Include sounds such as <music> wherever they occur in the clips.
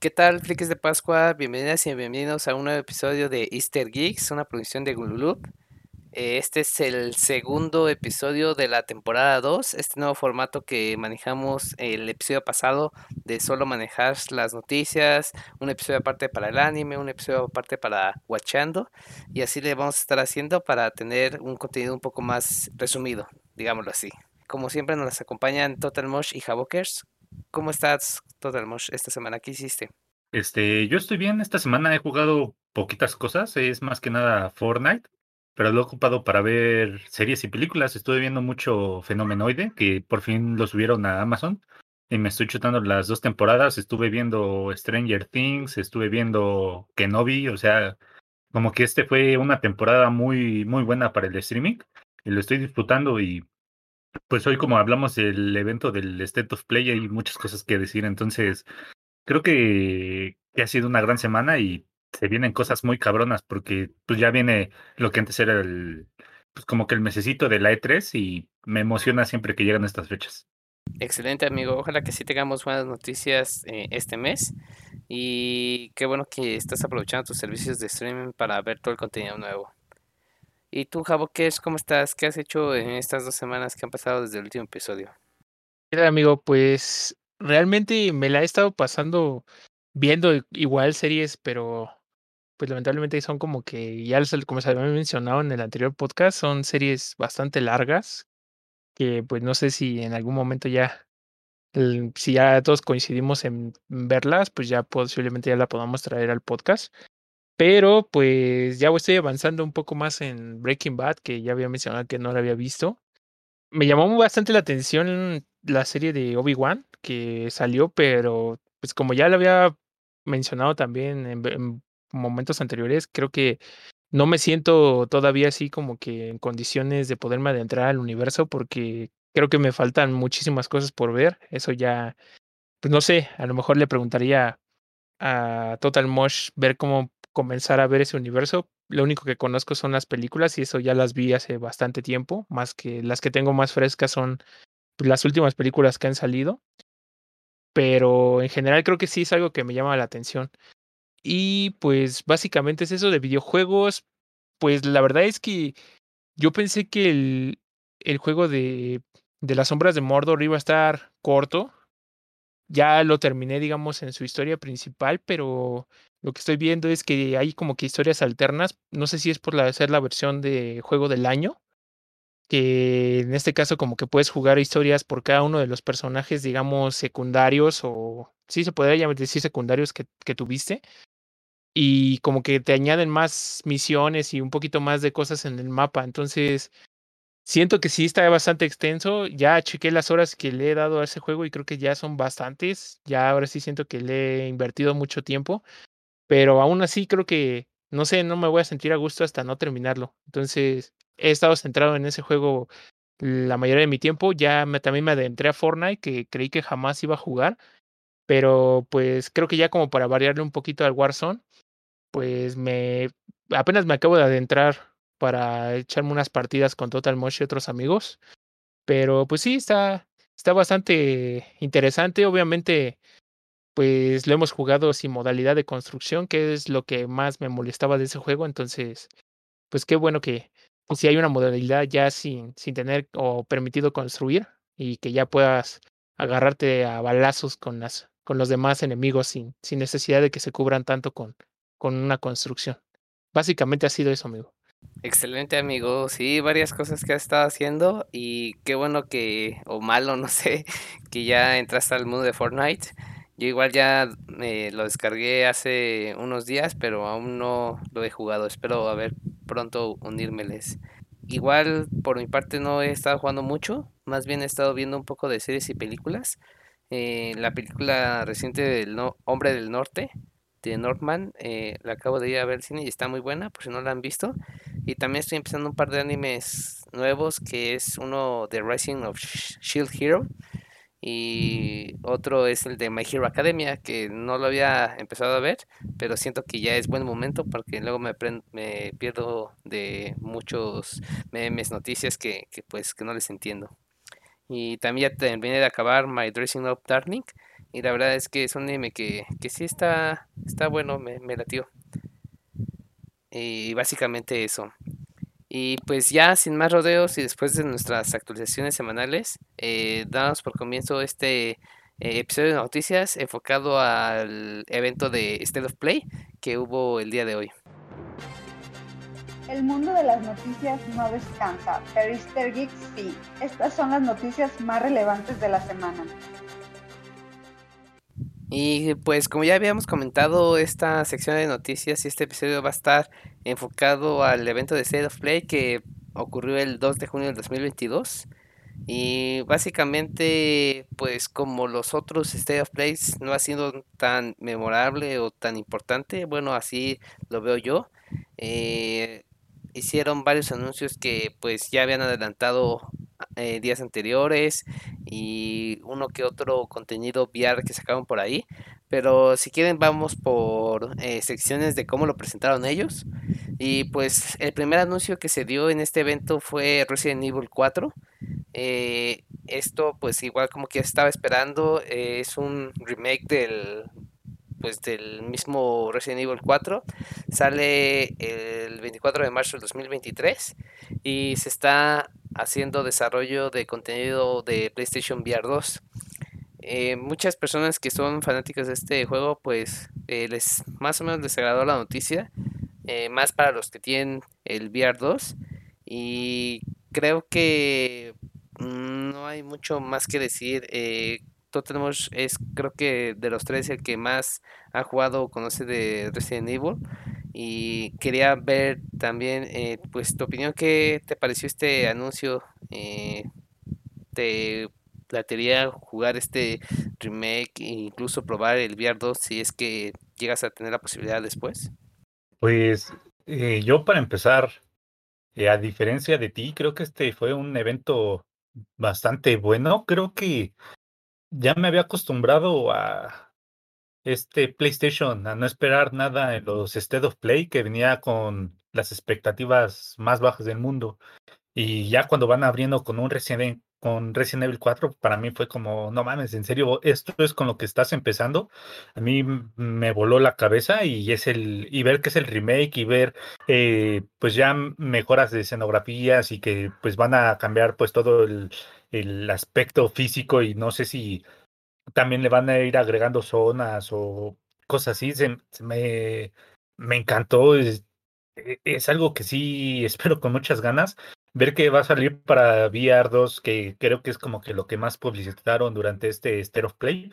¿Qué tal, frikis de Pascua? Bienvenidas y bienvenidos a un nuevo episodio de Easter Geeks, una producción de Gululup. Eh, Este es el segundo episodio de la temporada 2, este nuevo formato que manejamos el episodio pasado de solo manejar las noticias, un episodio aparte para el anime, un episodio aparte para Watchando, y así le vamos a estar haciendo para tener un contenido un poco más resumido, digámoslo así. Como siempre nos acompañan Total Mosh y Javokers. ¿Cómo estás, Total Mosh, esta semana? ¿Qué hiciste? Este, yo estoy bien. Esta semana he jugado poquitas cosas. Es más que nada Fortnite, pero lo he ocupado para ver series y películas. Estuve viendo mucho Fenomenoide, que por fin lo subieron a Amazon. Y me estoy chutando las dos temporadas. Estuve viendo Stranger Things, estuve viendo Kenobi. O sea, como que este fue una temporada muy, muy buena para el streaming. Y lo estoy disfrutando. Y pues hoy, como hablamos del evento del State of Play, hay muchas cosas que decir. Entonces, creo que, ha sido una gran semana y se vienen cosas muy cabronas porque pues ya viene lo que antes era el pues como que el mesecito de la E3 y me emociona siempre que llegan estas fechas. Excelente amigo, ojalá que sí tengamos buenas noticias eh, este mes y qué bueno que estás aprovechando tus servicios de streaming para ver todo el contenido nuevo. ¿Y tú, Javokers, cómo estás? ¿Qué has hecho en estas dos semanas que han pasado desde el último episodio? ¿Qué tal, amigo? Pues realmente me la he estado pasando viendo igual series, pero pues lamentablemente son como que ya como se había mencionado en el anterior podcast, son series bastante largas que pues no sé si en algún momento ya, si ya todos coincidimos en verlas, pues ya posiblemente ya la podamos traer al podcast. Pero pues ya estoy avanzando un poco más en Breaking Bad, que ya había mencionado que no la había visto me llamó bastante la atención la serie de Obi-Wan que salió, pero pues como ya lo había mencionado también en momentos anteriores, creo que no me siento todavía así como que en condiciones de poderme adentrar al universo porque creo que me faltan muchísimas cosas por ver. Eso ya, pues no sé, a lo mejor le preguntaría a Total Mosh ver cómo comenzar a ver ese universo. Lo único que conozco son las películas y eso ya las vi hace bastante tiempo, más que las que tengo más frescas son pues, las últimas películas que han salido. Pero en general creo que sí es algo que me llama la atención. Y pues básicamente es eso de videojuegos. Pues la verdad es que yo pensé que el, el juego de, de las sombras de Mordor iba a estar corto, ya lo terminé, digamos, en su historia principal, pero lo que estoy viendo es que hay como que historias alternas. No sé si es por la, ser la versión de juego del año, que en este caso como que puedes jugar historias por cada uno de los personajes, digamos, secundarios o sí se podría llamar decir secundarios que, que tuviste. Y como que te añaden más misiones y un poquito más de cosas en el mapa. Entonces, Siento que sí está bastante extenso. Ya chequé las horas que le he dado a ese juego y creo que ya son bastantes. Ya ahora sí siento que le he invertido mucho tiempo. Pero aún así creo que, no sé, no me voy a sentir a gusto hasta no terminarlo. Entonces he estado centrado en ese juego la mayoría de mi tiempo. Ya me, también me adentré a Fortnite, que creí que jamás iba a jugar. Pero pues creo que ya como para variarle un poquito al Warzone, pues me apenas me acabo de adentrar para echarme unas partidas con Total Mosh y otros amigos. Pero pues sí, está, está bastante interesante. Obviamente, pues lo hemos jugado sin modalidad de construcción, que es lo que más me molestaba de ese juego. Entonces, pues qué bueno que si hay una modalidad ya sin, sin tener o permitido construir y que ya puedas agarrarte a balazos con las con los demás enemigos sin, sin necesidad de que se cubran tanto con, con una construcción. Básicamente ha sido eso, amigo. Excelente amigo, sí, varias cosas que has estado haciendo y qué bueno que, o malo, <laughs> no sé, que ya entraste al mundo de Fortnite. Yo igual ya eh, lo descargué hace unos días, pero aún no lo he jugado. Espero a ver pronto unírmeles. Igual por mi parte no he estado jugando mucho, más bien he estado viendo un poco de series y películas. Eh, la película reciente del no- Hombre del Norte de Northman. Eh, la acabo de ir a ver al cine y está muy buena, por si no la han visto. Y también estoy empezando un par de animes nuevos, que es uno de Rising of Shield Hero. Y otro es el de My Hero Academia, que no lo había empezado a ver, pero siento que ya es buen momento porque luego me, me pierdo de muchos memes, noticias que, que, pues que no les entiendo. Y también ya terminé de acabar My Dressing Up Darling. Y la verdad es que es un anime que, que sí está, está bueno, me, me latió. Y básicamente eso. Y pues ya sin más rodeos y después de nuestras actualizaciones semanales, eh, damos por comienzo este eh, episodio de noticias enfocado al evento de State of Play que hubo el día de hoy. El mundo de las noticias no descansa, pero Easter sí. Estas son las noticias más relevantes de la semana. Y pues como ya habíamos comentado, esta sección de noticias y este episodio va a estar enfocado al evento de State of Play que ocurrió el 2 de junio del 2022. Y básicamente, pues como los otros State of Plays no ha sido tan memorable o tan importante, bueno, así lo veo yo. Eh, hicieron varios anuncios que pues ya habían adelantado eh, días anteriores y uno que otro contenido VR que sacaron por ahí. Pero si quieren vamos por eh, secciones de cómo lo presentaron ellos. Y pues el primer anuncio que se dio en este evento fue Resident Evil 4. Eh, esto pues igual como que estaba esperando, es un remake del pues del mismo Resident Evil 4. Sale el 24 de marzo del 2023 y se está haciendo desarrollo de contenido de PlayStation VR 2. Eh, muchas personas que son fanáticas de este juego, pues eh, les más o menos les agradó la noticia, eh, más para los que tienen el VR 2 y creo que mm, no hay mucho más que decir. Tottenham es creo que de los tres el que más ha jugado o conoce de Resident Evil y quería ver también eh, pues tu opinión qué te pareció este anuncio eh, te platearía jugar este remake e incluso probar el VR 2 si es que llegas a tener la posibilidad después pues eh, yo para empezar a diferencia de ti creo que este fue un evento bastante bueno. Creo que ya me había acostumbrado a este PlayStation, a no esperar nada en los State of Play, que venía con las expectativas más bajas del mundo. Y ya cuando van abriendo con un Resident, con Resident Evil 4, para mí fue como, no mames, en serio, esto es con lo que estás empezando. A mí me voló la cabeza y es el, y ver que es el remake y ver eh, pues ya mejoras de escenografías y que pues van a cambiar pues todo el, el aspecto físico y no sé si también le van a ir agregando zonas o cosas así. Se, me, me encantó. Es, e, es, algo que sí <laughs> espero con muchas ganas. Ver que va a salir para VR 2, que creo que es como que lo que más publicitaron durante este State of Play,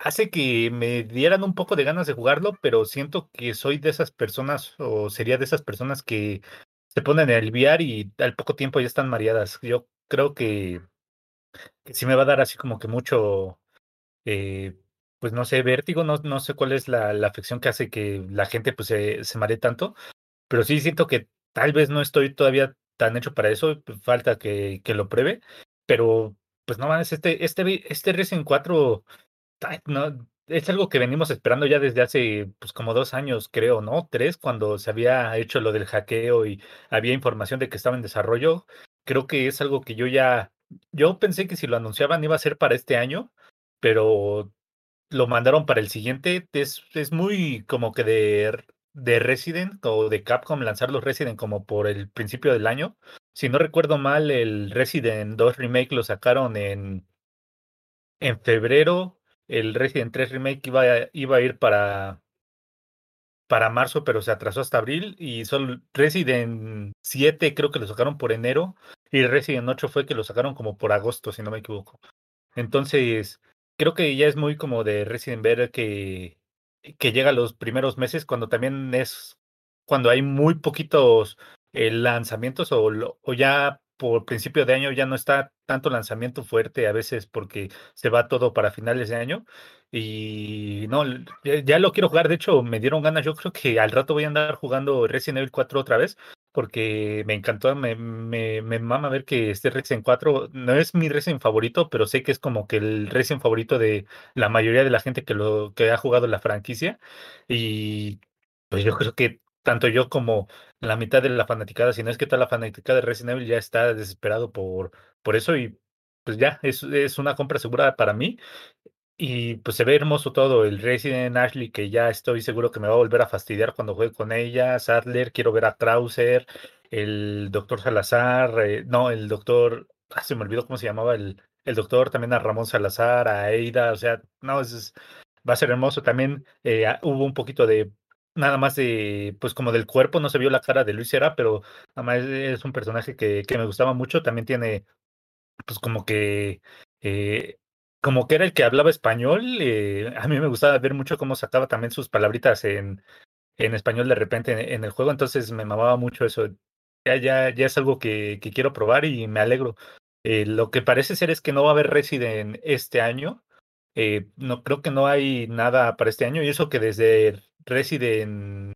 hace que me dieran un poco de ganas de jugarlo, pero siento que soy de esas personas o sería de esas personas que se ponen en el VR y al poco tiempo ya están mareadas. Yo creo que, que sí me va a dar así como que mucho, eh, pues no sé, vértigo, no, no sé cuál es la, la afección que hace que la gente pues se, se maree tanto, pero sí siento que tal vez no estoy todavía tan hecho para eso, pues, falta que, que lo pruebe, pero pues no mames, este, este, este Resident 4 no, es algo que venimos esperando ya desde hace pues como dos años, creo, ¿no? Tres, cuando se había hecho lo del hackeo y había información de que estaba en desarrollo creo que es algo que yo ya, yo pensé que si lo anunciaban iba a ser para este año, pero lo mandaron para el siguiente. Es, es muy como que de, de Resident o de Capcom lanzar los Resident como por el principio del año. Si no recuerdo mal, el Resident 2 Remake lo sacaron en, en febrero. El Resident 3 Remake iba, iba a ir para, para marzo, pero se atrasó hasta abril. Y solo Resident 7 creo que lo sacaron por enero. Y Resident 8 fue que lo sacaron como por agosto, si no me equivoco. Entonces, creo que ya es muy como de Resident ver que, que llega los primeros meses, cuando también es cuando hay muy poquitos eh, lanzamientos o, o ya por principio de año ya no está tanto lanzamiento fuerte a veces porque se va todo para finales de año. Y no, ya, lo quiero jugar. De hecho, me dieron ganas. Yo creo que al rato voy a andar jugando Resident Evil 4 otra vez porque me encantó, me, me, me mama ver que este Resident 4 no es mi Resident favorito, pero sé que es como que el Resident favorito de la mayoría de la gente que, lo, que ha jugado la franquicia. Y pues yo creo que tanto yo como la mitad de la fanaticada, si no es que toda la fanaticada de Resident Evil ya está desesperado por, por eso y pues ya, es, es una compra segura para mí. Y pues se ve hermoso todo, el Resident Ashley, que ya estoy seguro que me va a volver a fastidiar cuando juegue con ella, Sadler, quiero ver a Krauser, el doctor Salazar, eh, no, el doctor, ah, se me olvidó cómo se llamaba el, el doctor, también a Ramón Salazar, a Aida, o sea, no, es, va a ser hermoso. También eh, hubo un poquito de nada más de, pues como del cuerpo, no se vio la cara de Luis Sera, pero además es un personaje que, que me gustaba mucho, también tiene, pues como que, eh, como que era el que hablaba español, eh, a mí me gustaba ver mucho cómo sacaba también sus palabritas en, en español de repente en, el juego, entonces me mamaba mucho eso. Ya, ya, es algo que, que quiero probar y me alegro. Eh, lo que parece ser es que no va a haber Resident este año. no creo que no hay nada para este año y eso que desde Resident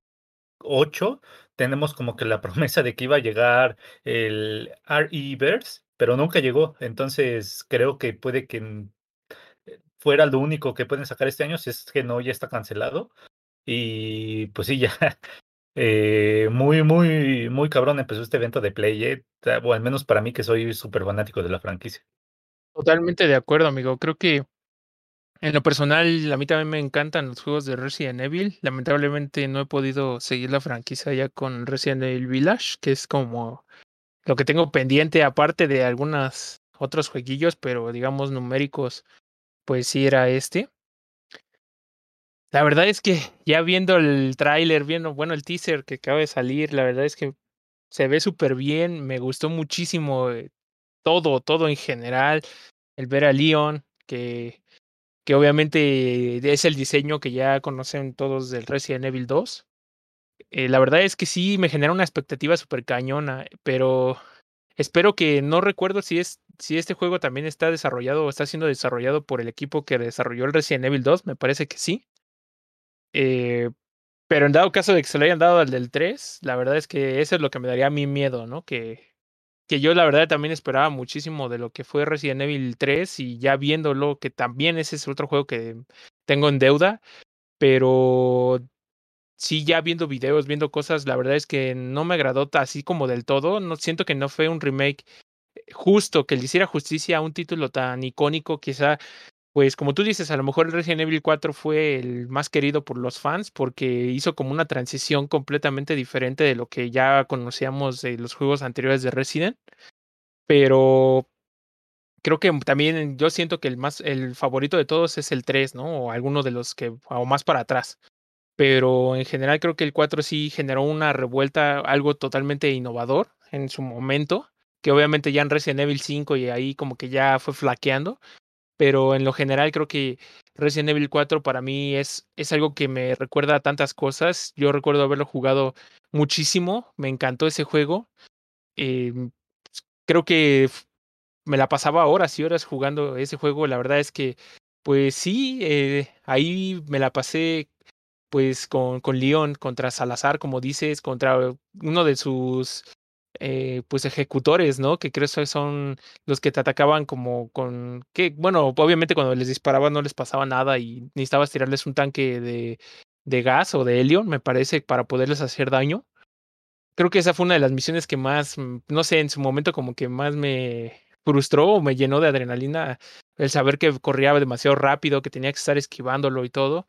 8 tenemos como que la <laughs> promesa de que iba a llegar el RE-Verse, pero nunca llegó. Entonces creo que puede que eh, fuera lo único que pueden sacar este año, si es que no, ya está cancelado. Y pues sí, <laughs> ya eh, muy, muy, muy cabrón empezó este evento de Play, eh, o al menos para mí que soy súper fanático de la franquicia. Totalmente de acuerdo, amigo. Creo que en lo personal, a mí también me encantan los juegos de Resident Evil. Lamentablemente no he podido seguir la franquicia ya con Resident Evil Village, que es como lo que tengo pendiente, aparte de algunos otros jueguillos, pero digamos numéricos, pues sí era este. La verdad es que ya viendo el tráiler, viendo, bueno, el teaser que acaba de salir, la verdad es que se ve súper bien, me gustó muchísimo eh, todo, todo en general, el ver a Leon, que que obviamente es el diseño que ya conocen todos del Resident Evil 2. Eh, la verdad es que sí me genera una expectativa súper cañona, pero espero que no recuerdo si es si este juego también está desarrollado o está siendo desarrollado por el equipo que desarrolló el Resident Evil 2, me parece que sí. Eh, pero en dado caso de que se lo hayan dado al del 3, la verdad es que eso es lo que me daría a mí miedo, ¿no? Que, que yo la verdad también esperaba muchísimo de lo que fue Resident Evil 3 y ya viéndolo, que también ese es otro juego que tengo en deuda, pero sí ya viendo videos, viendo cosas, la verdad es que no me agradó así como del todo, no siento que no fue un remake justo, que le hiciera justicia a un título tan icónico, quizá pues como tú dices, a lo mejor el Resident Evil 4 fue el más querido por los fans porque hizo como una transición completamente diferente de lo que ya conocíamos de los juegos anteriores de Resident. Pero creo que también yo siento que el más el favorito de todos es el 3, ¿no? O alguno de los que o más para atrás. Pero en general creo que el 4 sí generó una revuelta, algo totalmente innovador en su momento, que obviamente ya en Resident Evil 5 y ahí como que ya fue flaqueando, pero en lo general creo que Resident Evil 4 para mí es, es algo que me recuerda a tantas cosas. Yo recuerdo haberlo jugado muchísimo, me encantó ese juego. Em, creo que me la pasaba horas y horas jugando ese juego. La verdad es que, pues sí, eh, ahí me la pasé pues con, con Leon contra Salazar, como dices, contra uno de sus eh, pues ejecutores, ¿no? Que creo que son los que te atacaban como con que, bueno, obviamente cuando les disparaban no les pasaba nada y necesitabas tirarles un tanque de, de gas o de helio, me parece, para poderles hacer daño. Creo que esa fue una de las misiones que más, mm, no sé, en su momento como que más me frustró o me llenó de adrenalina el saber que corría demasiado rápido, que tenía que estar esquivándolo y todo.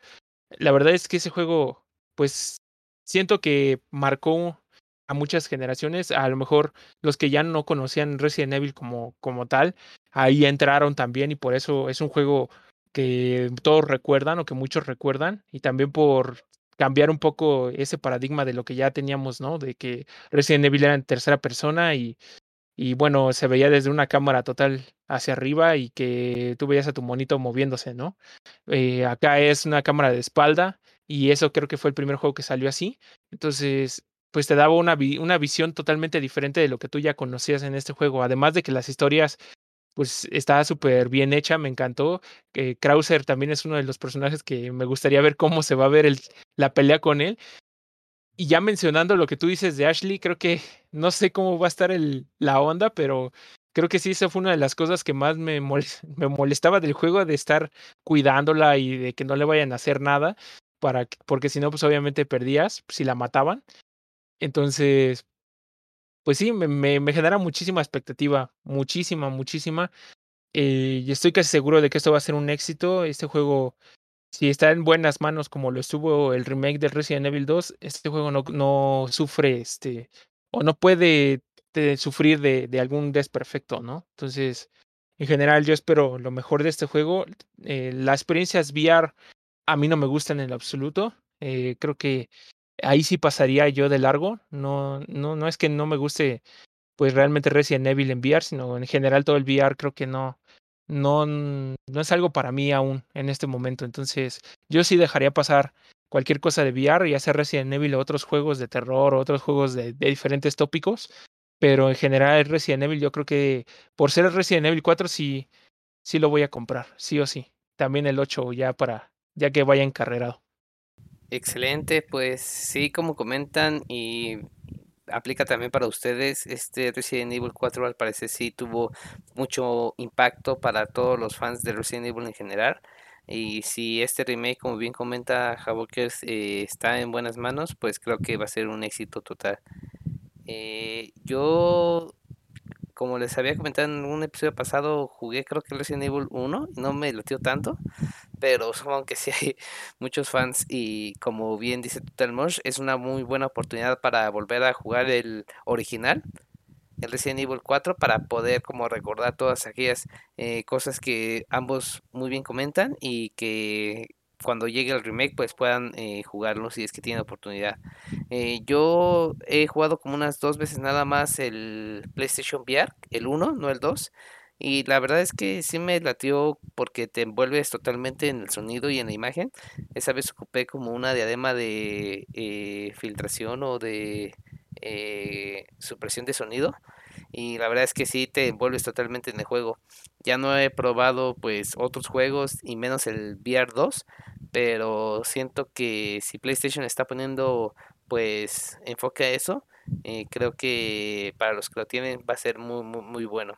La verdad es que ese juego, pues siento que marcó a muchas generaciones, a lo mejor los que ya no conocían Resident Evil como, como tal, ahí entraron también y por eso es un juego que todos recuerdan o que muchos recuerdan y también por cambiar un poco ese paradigma de lo que ya teníamos, ¿no? De que Resident Evil era en tercera persona y, y bueno, se veía desde una cámara total hacia arriba y que tú veías a tu monito moviéndose, ¿no? Eh, acá es una cámara de espalda y eso creo que fue el primer juego que salió así. Entonces, pues te daba una, una visión totalmente diferente de lo que tú ya conocías en este juego. Además de que las historias, pues estaba súper bien hecha, me encantó. que Krauser también es uno de los personajes que me gustaría ver cómo se va a ver la pelea con él. Y ya mencionando lo que tú dices de Ashley, creo que <laughs> no sé cómo va a estar la onda, pero creo que sí, esa fue una de las cosas que más me, <laughs> me molestaba del juego, de estar cuidándola y de que no le vayan a hacer nada, para, porque si no, pues obviamente perdías si la mataban. Entonces, pues sí, me, me, genera muchísima expectativa, muchísima, muchísima. Eh, y estoy casi seguro de que esto va a ser un éxito. Este juego, si está en buenas manos como lo estuvo el remake de Resident Evil 2, este juego no, sufre este, o no puede sufrir de, algún desperfecto, ¿no? Entonces, en general, yo espero lo mejor de este juego. Eh, las experiencias VR a mí no me gustan en absoluto. Eh, creo que ahí sí pasaría yo de largo. No, no, no es que no me guste pues realmente Resident Evil en VR, sino en general todo el VR creo que no, no, no es algo para mí aún en este momento. Entonces, yo sí dejaría pasar cualquier cosa de VR, ya sea Resident Evil o otros juegos de terror o otros juegos de, diferentes tópicos. Pero en general Resident Evil yo creo que por ser Resident Evil 4 sí, sí lo voy a comprar, sí o sí. También el 8 ya para, ya que vaya encarrerado. Excelente, pues sí, como comentan y aplica también para ustedes, este Resident Evil 4 al parecer sí tuvo mucho impacto para todos los fans de Resident Evil en general. Y si este remake, como bien comenta Havokers, eh, está en buenas manos, pues creo que va a ser un éxito total. Eh, yo, como les había comentado en un episodio pasado, jugué creo que Resident Evil 1 y no me latió tanto pero aunque sí hay <laughs> muchos fans y como bien dice Total Mosh, es una muy buena oportunidad para volver a jugar el original, el Resident Evil 4, para poder como recordar todas aquellas eh, cosas que ambos muy bien comentan y que cuando llegue el remake pues puedan eh, jugarlo si es que tienen oportunidad. Eh, yo he jugado como unas dos veces nada más el PlayStation VR, el 1, no el 2. Y la verdad es que sí me latió porque te envuelves totalmente en el sonido y en la imagen. Esa vez ocupé como una diadema de eh, filtración o de eh, supresión de sonido. Y la verdad es que sí te envuelves totalmente en el juego. Ya no he probado pues otros juegos y menos el VR 2. Pero siento que si PlayStation está poniendo pues enfoque a eso, eh, creo que para los que lo tienen va a ser muy, muy, muy bueno.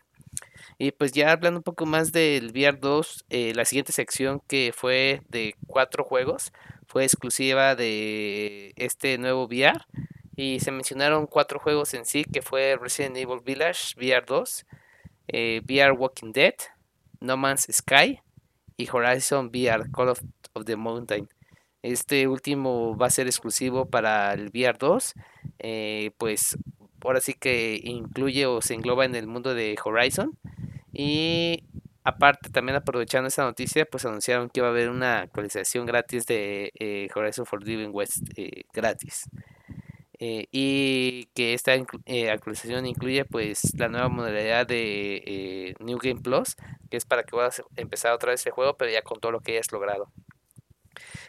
Y pues ya hablando un poco más del VR 2, eh, la siguiente sección que fue de cuatro juegos fue exclusiva de este nuevo VR. Y se mencionaron cuatro juegos en sí, que fue Resident Evil Village VR 2, eh, VR Walking Dead, No Man's Sky y Horizon VR Call of, the Mountain. Este último va a ser exclusivo para el VR 2, eh, pues ahora sí que incluye o se engloba en el mundo de Horizon y aparte, también aprovechando esta noticia, pues anunciaron que iba a haber una actualización gratis de eh, Horizon Forbidden West eh, gratis. Eh, y que esta actualización incluye pues la nueva modalidad de New Game Plus, que es para que puedas empezar otra vez el juego, pero ya con todo lo que hayas logrado.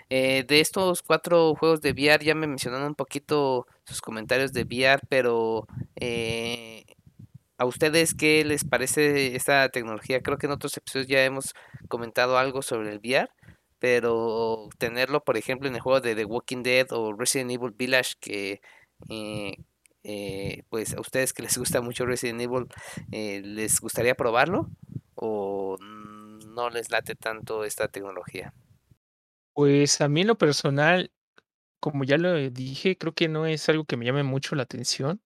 de estos cuatro juegos de VR ya me mencionaron un poquito sus comentarios de VR, pero ¿A ustedes qué les parece esta tecnología? Creo que en otros episodios ya hemos comentado algo sobre el VR, pero tenerlo, por ejemplo, en el juego de The Walking Dead o Resident Evil Village, que eh, eh, pues a ustedes que les gusta mucho Resident Evil, eh, ¿les gustaría probarlo? ¿O no les late tanto esta tecnología? Pues a mí en lo personal, como ya lo dije, creo que no es algo que me llame mucho la atención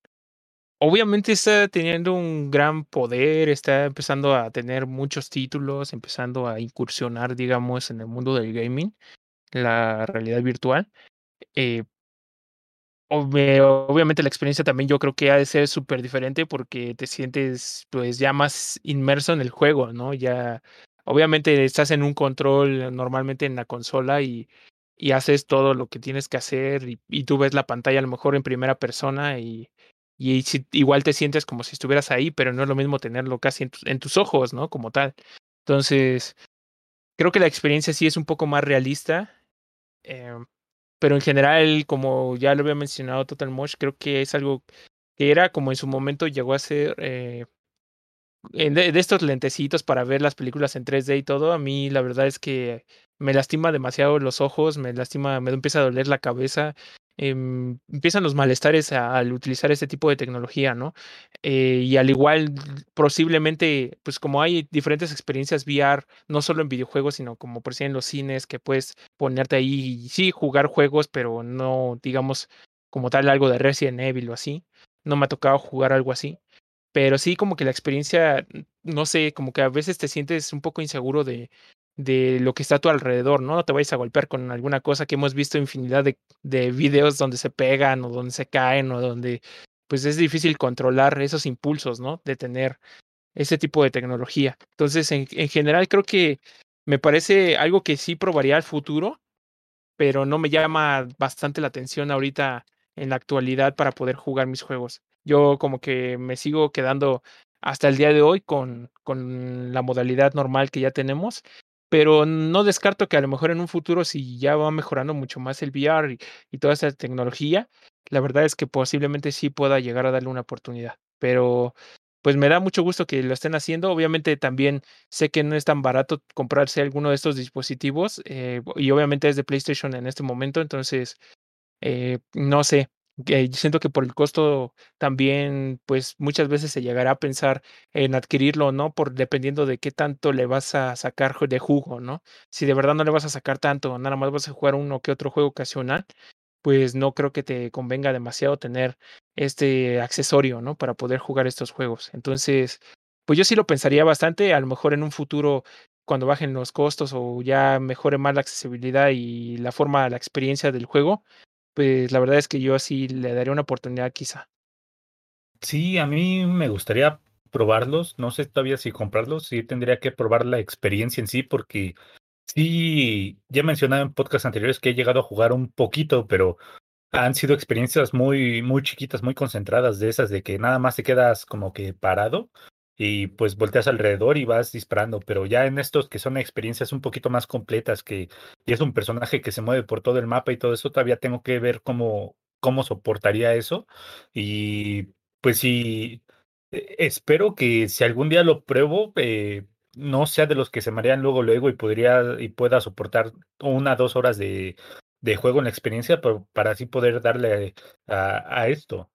obviamente está teniendo un gran poder, está empezando a tener muchos títulos, empezando a incursionar, digamos, en el mundo del gaming, la realidad virtual. Eh, obviamente la experiencia también yo creo que ha de ser súper diferente porque te sientes pues ya más inmerso en el juego, ¿no? Ya, obviamente estás en un control normalmente en la consola y, y haces todo lo que tienes que hacer y, tú ves la pantalla a lo mejor en primera persona y y igual te sientes como si estuvieras ahí, pero no es lo mismo tenerlo casi en, tus ojos, ¿no? Como tal. Entonces, creo que la experiencia sí es un poco más realista. Em, pero en general, como ya lo había mencionado Total Mosh, creo que es algo que era como en su momento llegó a ser eh, de, estos lentecitos para ver las películas en 3D y todo, a mí la verdad es que me lastima demasiado los ojos, me lastima, me empieza a doler la cabeza, em, empiezan los malestares al utilizar este tipo de tecnología, ¿no? Eh, y al igual, posiblemente, pues como hay diferentes experiencias VR, no solo en videojuegos, sino como por ejemplo en los cines, que puedes ponerte ahí y sí, jugar juegos, pero no, digamos, como tal algo de Resident Evil o así. No me ha tocado jugar algo así pero sí como que la experiencia, no sé, como que a veces te sientes un poco inseguro de, de lo que está a tu alrededor, ¿no? No te vayas a golpear con alguna cosa que hemos visto infinidad de, de videos donde se pegan o donde se caen o donde pues es difícil controlar esos impulsos, ¿no? De tener ese tipo de tecnología. Entonces, en, en general creo que me parece algo que sí probaría al futuro, pero no me llama bastante la atención ahorita en la actualidad para poder jugar mis juegos. Yo como que me sigo quedando hasta el día de hoy con, con la modalidad normal que ya tenemos, pero no descarto que a lo mejor en un futuro, si ya va mejorando mucho más el VR y, toda esa tecnología, la verdad es que posiblemente sí pueda llegar a darle una oportunidad. Pero pues me da mucho gusto que lo estén haciendo. Obviamente también sé que no es tan barato comprarse alguno de estos dispositivos eh, y obviamente es de PlayStation en este momento, entonces eh, no sé, siento que por el costo también, pues muchas veces se llegará a pensar en adquirirlo o no, por dependiendo de qué tanto le vas a sacar de jugo, ¿no? Si de verdad no le vas a sacar tanto, nada más vas a jugar uno que otro juego ocasional, pues no creo que te convenga demasiado tener este accesorio, ¿no? Para poder jugar estos juegos. Entonces, pues yo sí lo pensaría bastante, a lo mejor en un futuro cuando bajen los costos o ya mejore más la accesibilidad y la forma, la experiencia del juego, pues la verdad es que yo así le daría una oportunidad quizá. Sí, a mí me gustaría probarlos, no sé todavía si comprarlos, sí tendría que probar la experiencia en sí, porque sí, ya he mencionado en podcasts anteriores que he llegado a jugar un poquito, pero han sido experiencias muy, muy chiquitas, muy concentradas, de esas de que nada más te quedas como que parado y pues volteas alrededor y vas disparando, pero ya en estos que son experiencias un poquito más completas, que y es un personaje que se mueve por todo el mapa y todo eso, todavía tengo que ver cómo, cómo soportaría eso. Y pues sí, e, espero que si algún día lo pruebo, eh, no sea de los que se marean luego, luego y podría y pueda soportar una, dos horas de, de juego en la experiencia para así poder darle a, a esto.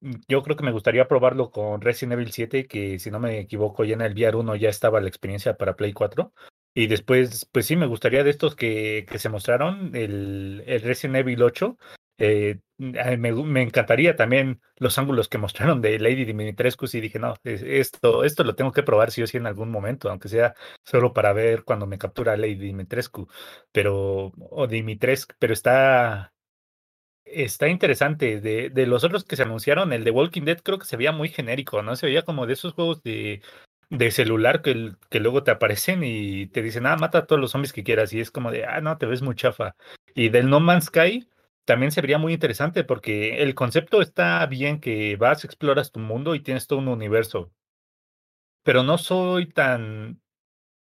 Mm, yo creo que me gustaría probarlo con Resident Evil 7, que si no me equivoco, ya en el VR 1 ya estaba la experiencia para Play 4. Y después, pues sí, me gustaría de estos que, que se mostraron, el, el Resident Evil 8. Eh, me, me, encantaría también los ángulos que mostraron de Lady Dimitrescu y dije, no, esto, esto lo tengo que probar sí o sí en algún momento, aunque sea solo para ver cuando me captura Lady Dimitrescu, pero, o Dimitrescu, pero está, Está interesante. De, de los otros que se anunciaron, el de Walking Dead creo que se veía muy genérico, ¿no? Se veía como de esos juegos de, de celular que, que luego te aparecen y te dicen, ah, mata a todos los zombies que quieras. Y es como de, ah, no, te ves muy chafa. Y del No Man's Sky también se vería muy interesante porque el concepto está bien que vas, exploras tu mundo y tienes todo un universo. Pero no soy tan,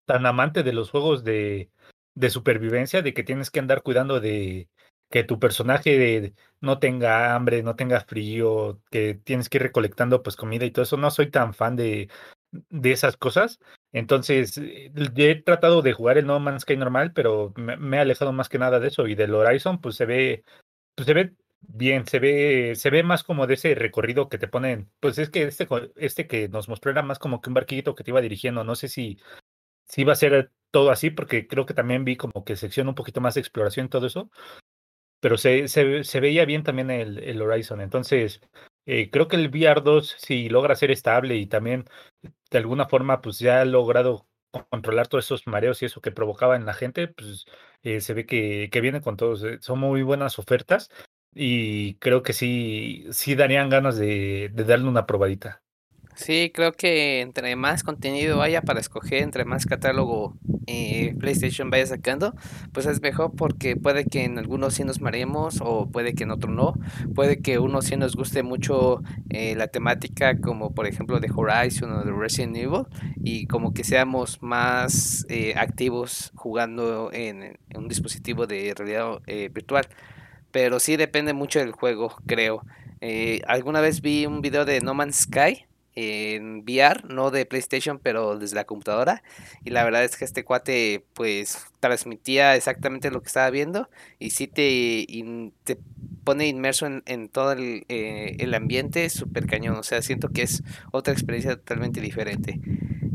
tan amante de los juegos de, de supervivencia, de que tienes que andar cuidando de que tu personaje no tenga hambre, no tenga frío, que tienes que ir recolectando pues comida y todo eso. No soy tan fan de, de esas cosas. Entonces, eh, he tratado de jugar el No Man's Sky normal, pero me, he alejado más que nada de eso. Y del Horizon, pues se ve, pues se ve bien, se ve, se ve más como de ese recorrido que te ponen. Pues es que este, este que nos mostró era más como que un barquito que te iba dirigiendo. No sé si, si iba a ser todo así, porque creo que también vi como que sección un poquito más de exploración y todo eso pero se, se, veía bien también el, el Horizon. Entonces, eh, creo que el VR2, si logra ser estable y también de alguna forma, pues ya ha logrado controlar todos esos mareos y eso que provocaba en la gente, pues eh, se ve que, que viene con todos. Eh, son muy buenas ofertas y creo que sí, sí darían ganas de, de darle una probadita. Sí, creo que entre más contenido haya para escoger, entre más catálogo eh, PlayStation vaya sacando, pues es mejor porque puede que en algunos sí nos maremos o puede que en otro no. Puede que uno sí nos guste mucho eh, la temática como por ejemplo de Horizon o de Resident Evil y como que seamos más eh, activos jugando en, en, un dispositivo de realidad virtual. pero sí depende mucho del juego, creo. Eh, alguna vez vi un video de No Man's Sky en VR, no de PlayStation, pero desde la computadora. Y la verdad es que este cuate pues transmitía exactamente lo que estaba viendo y sí te, te pone inmerso en, todo el, eh, el ambiente súper cañón. O sea, siento que es otra experiencia totalmente diferente.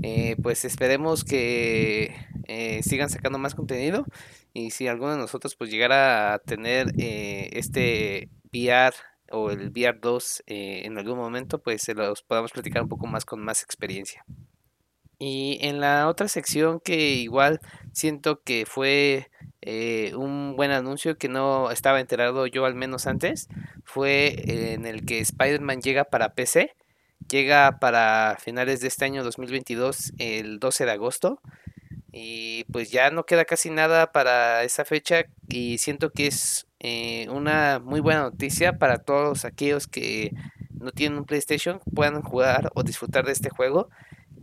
Eh, pues esperemos que eh, sigan sacando más contenido y si alguno de nosotros pues llegara a tener este VR o el VR 2 eh, en algún momento, pues se los podamos platicar un poco más con más experiencia. Y en la otra sección que igual siento que fue eh, un buen anuncio que no estaba enterado yo al menos antes, fue en el que Spider-Man llega para PC, llega para finales de este año 2022 el 12 de agosto y pues ya no queda casi nada para esa fecha y siento que es eh, una muy buena noticia para todos aquellos que no tienen un PlayStation puedan jugar o disfrutar de este juego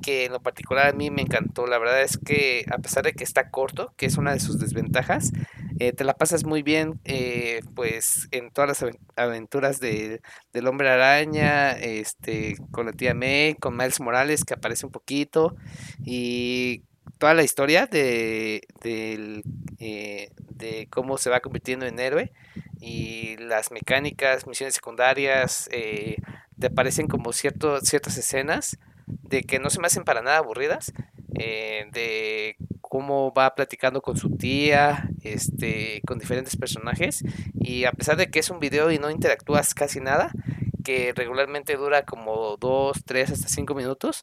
que en lo particular a mí me encantó. La verdad es que a pesar de que está corto, que es una de sus desventajas, eh, te la pasas muy bien eh, pues en todas las aventuras de, del hombre araña, este, con la tía May, con Miles Morales que aparece un poquito y toda la historia de, eh, de cómo se va convirtiendo en héroe y las mecánicas, misiones secundarias, eh, te aparecen como cierto, ciertas escenas de que no se me hacen para nada aburridas, eh, de cómo va platicando con su tía, este, con diferentes personajes y a pesar de que es un video y no interactúas casi nada, que regularmente dura como 2, 3 hasta 5 minutos,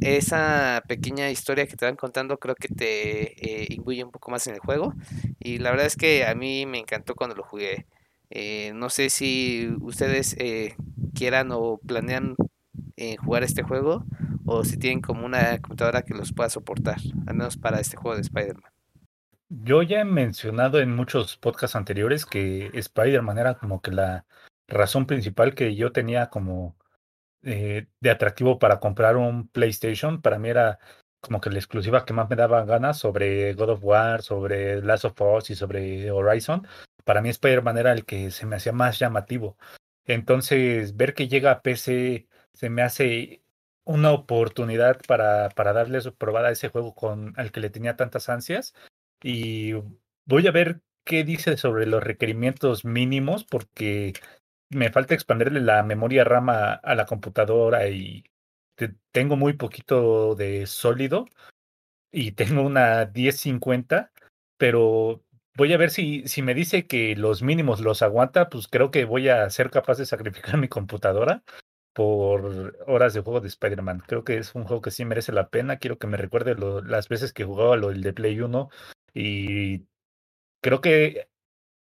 esa pequeña historia que te van contando creo que te eh, un poco más en el juego y la verdad es que a mí me encantó cuando lo jugué. Eh, no sé si ustedes eh, quieran o planean eh, jugar este juego o si tienen como una computadora que los pueda soportar, al menos para este juego de Spider-Man. Yo ya he mencionado en muchos podcasts anteriores que Spider-Man era como que la razón principal que yo tenía como eh, de atractivo para comprar un PlayStation. Para mí era como que la exclusiva que más me daba ganas sobre God of War, sobre Last of Us y sobre Horizon. Para mí Spider-Man era el que se me hacía más llamativo. Entonces, ver que llega a PC se me hace una oportunidad para, para darles probada a ese juego con al que le tenía tantas ansias. Y voy a ver qué dice sobre los requerimientos mínimos, porque me falta expandirle la memoria RAM a, la computadora y tengo muy poquito de sólido y tengo una 1050, pero voy a ver si, si me dice que los mínimos los aguanta, pues creo que voy a ser capaz de sacrificar mi computadora por horas de juego de Spider-Man. Creo que es un juego que sí merece la pena. Quiero que me recuerde las veces que jugaba lo de Play 1 y creo que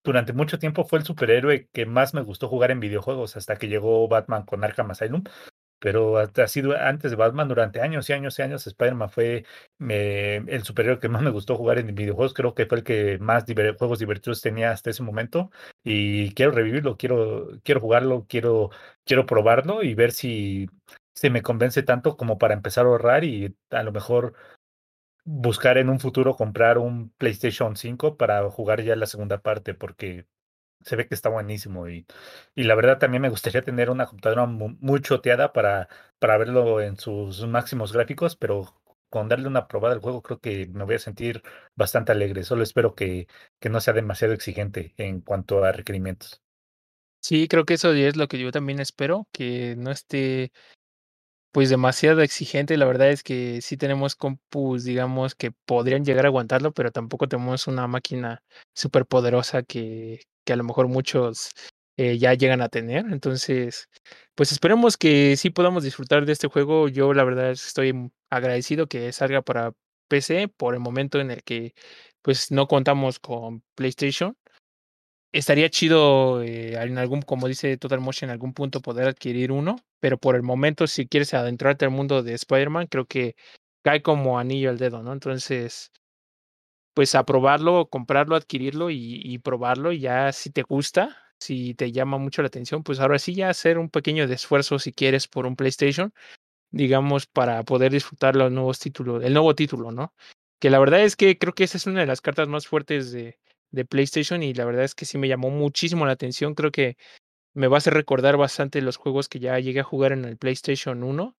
durante mucho tiempo fue el superhéroe que más me gustó jugar en videojuegos hasta que llegó Batman con Arkham Asylum. Pero ha sido antes de Batman durante años y años y años. Spider-Man fue el superhéroe que más me gustó jugar en videojuegos. Creo que fue el que más juegos divertidos tenía hasta ese momento. Y quiero revivirlo, quiero, quiero jugarlo, quiero, quiero probarlo y ver si se me convence tanto como para empezar a ahorrar y a lo mejor buscar en un futuro comprar un PlayStation 5 para jugar ya la segunda parte, porque se ve que está buenísimo. Y, y la verdad también me gustaría tener una computadora muy, choteada para, para verlo en sus máximos gráficos, pero con darle una probada al juego creo que me voy a sentir bastante alegre. Solo espero que, que no sea demasiado exigente en cuanto a requerimientos. Sí, creo que eso es lo que yo también espero, que no esté pues demasiado exigente. La verdad es que sí tenemos compus, digamos, que podrían llegar a aguantarlo, pero tampoco tenemos una máquina súper poderosa que, que a lo mejor muchos eh, ya llegan a tener. Entonces, pues esperemos que sí podamos disfrutar de este juego. Yo la verdad estoy agradecido que salga para PC por el momento en el que pues no contamos con PlayStation estaría chido eh, en algún, como dice Total Motion, en algún punto poder adquirir uno, pero por el momento, si quieres adentrarte al mundo de Spider-Man, creo que cae como anillo al dedo, ¿no? Entonces, pues aprobarlo, comprarlo, adquirirlo y, y probarlo, y ya si te gusta, si te llama mucho la atención, pues ahora sí ya hacer un pequeño esfuerzo si quieres por un PlayStation, digamos, para poder disfrutar los nuevos títulos, el nuevo título, ¿no? Que la verdad es que creo que esa es una de las cartas más fuertes de, de PlayStation y la verdad es que sí me llamó muchísimo la atención. Creo que me va a hacer recordar bastante los juegos que ya llegué a jugar en el PlayStation 1.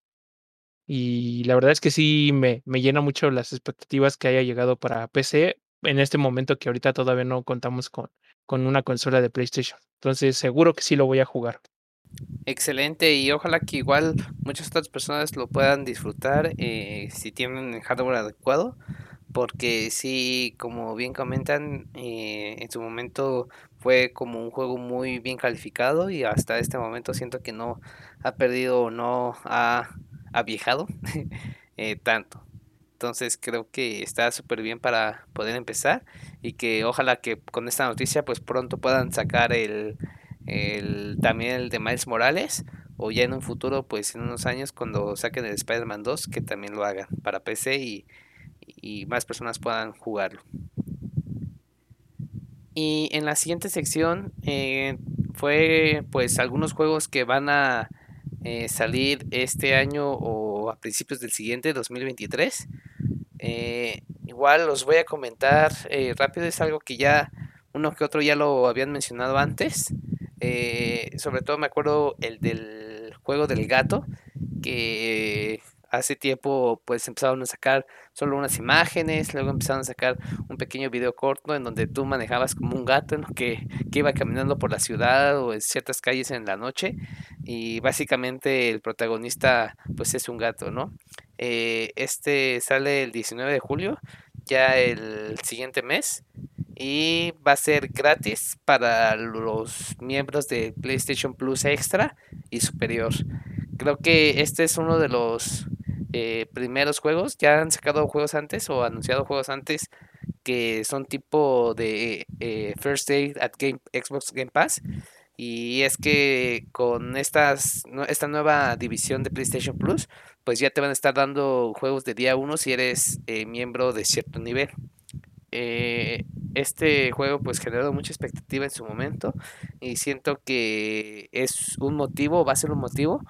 Y la verdad es que sí me, me llena mucho las expectativas que haya llegado para PC en este momento que ahorita todavía no contamos con, con una consola de PlayStation. Entonces seguro que sí lo voy a jugar. Excelente y ojalá que igual muchas otras personas lo puedan disfrutar eh, si tienen el hardware adecuado porque sí, como bien comentan, eh, en su momento fue como un juego muy bien calificado y hasta este momento siento que no ha perdido o no ha aviejado <laughs> eh, tanto. Entonces creo que está súper bien para poder empezar y que ojalá que con esta noticia pues pronto puedan sacar el, el también el de Miles Morales o ya en un futuro pues en unos años cuando saquen el Spider-Man 2 que también lo hagan para PC y, y más personas puedan jugarlo. Y en la siguiente sección eh, fue pues algunos juegos que van a eh, salir este año o a principios del siguiente, 2023. Eh, igual los voy a comentar rápido, es algo que ya uno que otro ya lo habían mencionado antes. sobre todo me acuerdo el del juego del gato, que hace tiempo pues empezaron a sacar solo unas imágenes, luego empezaron a sacar un pequeño video corto en donde tú manejabas como un gato en que, que, iba caminando por la ciudad o en ciertas calles en la noche y básicamente el protagonista pues es un gato, ¿no? Eh, este sale el 19 de julio, ya el siguiente mes y va a ser gratis para los miembros de PlayStation Plus Extra y Superior. Creo que este es uno de los eh, primeros juegos. Ya han sacado juegos antes o anunciado juegos antes que son tipo de eh, First Aid at Game, Xbox Game Pass. Y es que con estas, esta nueva división de PlayStation Plus, pues ya te van a estar dando juegos de día 1 si eres eh, miembro de cierto nivel. este juego pues generó mucha expectativa en su momento y siento que es un motivo, va a ser un motivo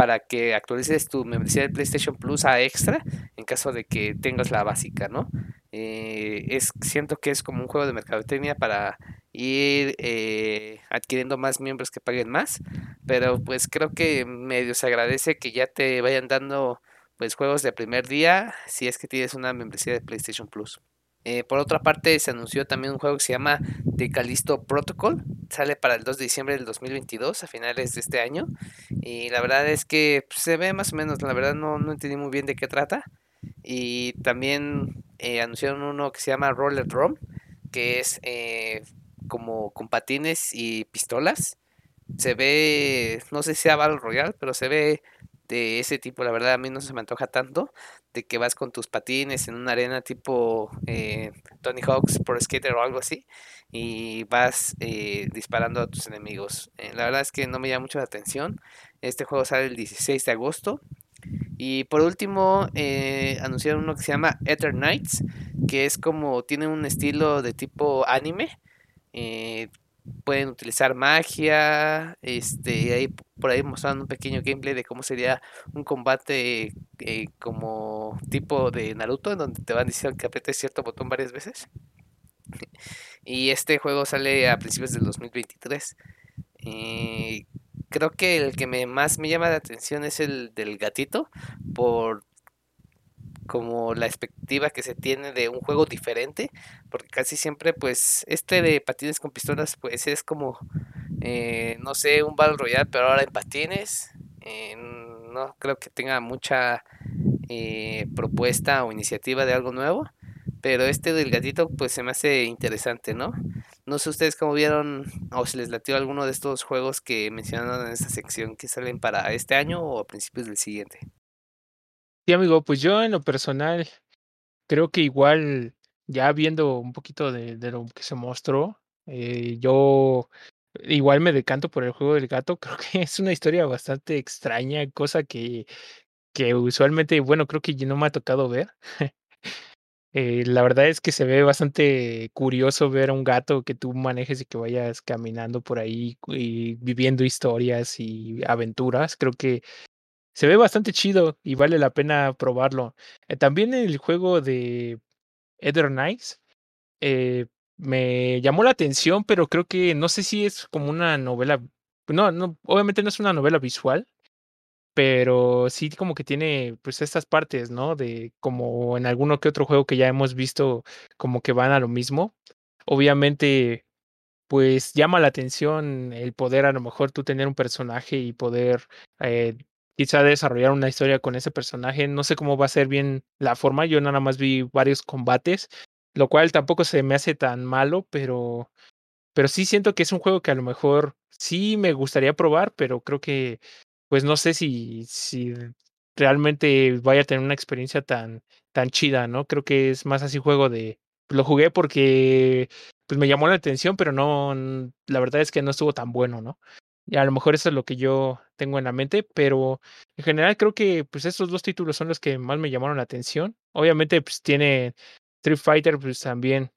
para que actualices tu membresía de PlayStation Plus a extra en caso de que tengas la básica, ¿no? Eh, es, siento que es como un juego de mercadotecnia para ir eh, adquiriendo más miembros que paguen más, pero pues creo que medio se agradece que ya te vayan dando pues juegos de primer día si es que tienes una membresía de PlayStation Plus. Eh, por otra parte, se anunció también un juego que se llama The Callisto Protocol. Sale para el 2 de diciembre del 2022, a finales de este año. Y la verdad es que pues, se ve más o menos, la verdad no, no entendí muy bien de qué trata. Y también eh, anunciaron uno que se llama Roller Drum, que es eh, como con patines y pistolas. Se ve, no sé si sea Battle Royale, pero se ve de ese tipo, la verdad a mí no se me antoja tanto, de que vas con tus patines en una arena tipo eh, Tony Hawk's Pro Skater o algo así y vas eh, disparando a tus enemigos. Eh, la verdad es que no me llama mucho la atención. Este juego sale el 16 de agosto. Y por último, anunciaron uno que se llama Ether Knights, que es como, tiene un estilo de tipo anime pueden utilizar magia, este, ahí, por ahí mostraron un pequeño gameplay de cómo sería un combate eh, como tipo de Naruto, en donde te van diciendo que apretes cierto botón varias veces. Y este juego sale a principios del 2023. Eh, creo que el que me, más me llama la atención es el del gatito, por como la expectativa que se tiene de un juego diferente, porque casi siempre pues este de patines con pistolas pues es como, eh, no sé, un Battle Royale, pero ahora en patines, eh, no creo que tenga mucha eh, propuesta o iniciativa de algo nuevo, pero este del gatito pues se me hace interesante, ¿no? No sé ustedes cómo vieron o si les latió alguno de estos juegos que mencionaron en esta sección que salen para este año o a principios del siguiente. Sí, amigo, pues yo en lo personal creo que igual ya viendo un poquito de, lo que se mostró, eh, yo igual me decanto por el juego del gato. <laughs> Creo que es una historia bastante extraña, cosa que, que usualmente, bueno, creo que no me ha tocado ver. <laughs> Eh, la verdad es que se ve bastante curioso ver a un gato que tú manejes y que vayas caminando por ahí y viviendo historias y aventuras. Creo que se ve bastante chido y vale la pena probarlo. Eh, también el juego de Ether Knights, eh, me llamó la atención, pero creo que no sé si es como una novela. No, no, obviamente no es una novela visual, pero sí como que tiene pues estas partes, ¿no? De como en alguno que otro juego que ya hemos visto como que van a lo mismo. Obviamente pues llama la atención el poder a lo mejor tú tener un personaje y poder eh, quizá desarrollar una historia con ese personaje. No sé cómo va a ser bien la forma, yo nada más vi varios combates, lo cual tampoco se me hace tan malo, pero, pero sí siento que es un juego que a lo mejor sí me gustaría probar, pero creo que pues no sé si, si realmente vaya a tener una experiencia tan, tan chida, ¿no? Creo que es más así juego de, lo jugué porque pues me llamó la atención, pero no, la verdad es que no estuvo tan bueno, ¿no? Y a lo mejor eso es lo que yo tengo en la mente, pero en general creo que pues estos dos títulos son los que más me llamaron la atención. Obviamente pues tiene Street Fighter pues también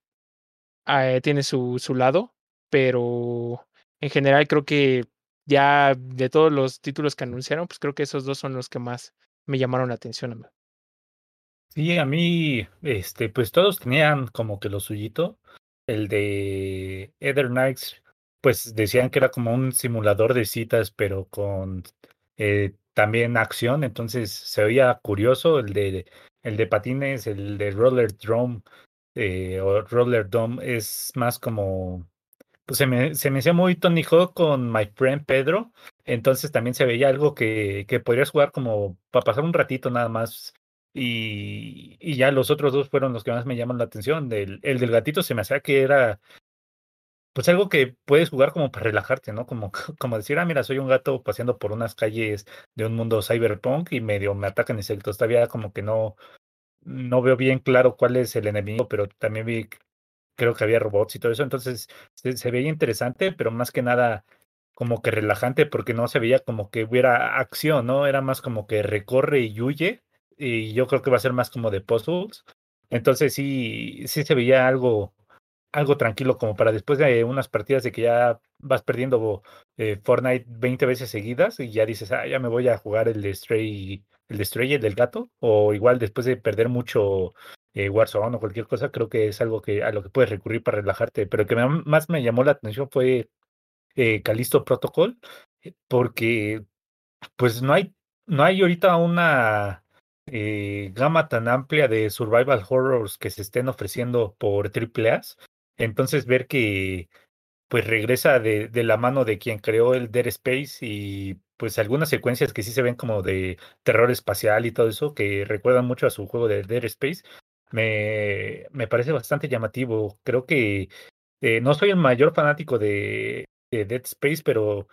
eh, tiene su, su lado, pero en general creo que ya de todos los títulos que anunciaron, pues creo que esos dos son los que más me llamaron la atención. Sí, a mí, este, pues todos tenían como que lo suyito. El de Ether Knights, pues decían que era como un simulador de citas, pero con eh, también acción, entonces se oía curioso. El de, el de patines, el de Roller Drum eh, o Roller Dome es más como pues se me, se me hacía muy Tony con My Friend Pedro, entonces también se veía algo que, que podrías jugar como para pasar un ratito nada más. Y, y ya los otros dos fueron los que más me llaman la atención. Del, el del gatito se me hacía que era pues algo que puedes jugar como para relajarte, ¿no? Como, <laughs> como decir, ah, mira, soy un gato paseando por unas calles de un mundo cyberpunk y medio me atacan insectos. Todavía como que no, no veo bien claro cuál es el enemigo, pero también vi creo que había robots y todo eso, entonces se, veía interesante, pero más que nada como que relajante porque no se veía como que hubiera acción, ¿no? Era más como que recorre y huye y yo creo que va a ser más como de puzzles. Entonces sí, sí se veía algo, algo tranquilo como para después de unas partidas de que ya vas perdiendo eh, Fortnite 20 veces seguidas y ya dices, ah, ya me voy a jugar el Stray, el de Stray, el del gato, o igual después de perder mucho eh, Warzone o cualquier cosa, creo que es algo que a lo que puedes recurrir para relajarte. Pero que más me llamó la atención fue eh, Calisto Protocol, eh, porque pues no hay, no hay ahorita una eh, gama tan amplia de survival horrors que se estén ofreciendo por AAA. Entonces ver que pues regresa de, de, la mano de quien creó el Dead Space y pues algunas secuencias que sí se ven como de terror espacial y todo eso, que recuerdan mucho a su juego de Dead Space, me, me parece bastante llamativo. Creo que eh, no soy el mayor fanático de, de, Dead Space, pero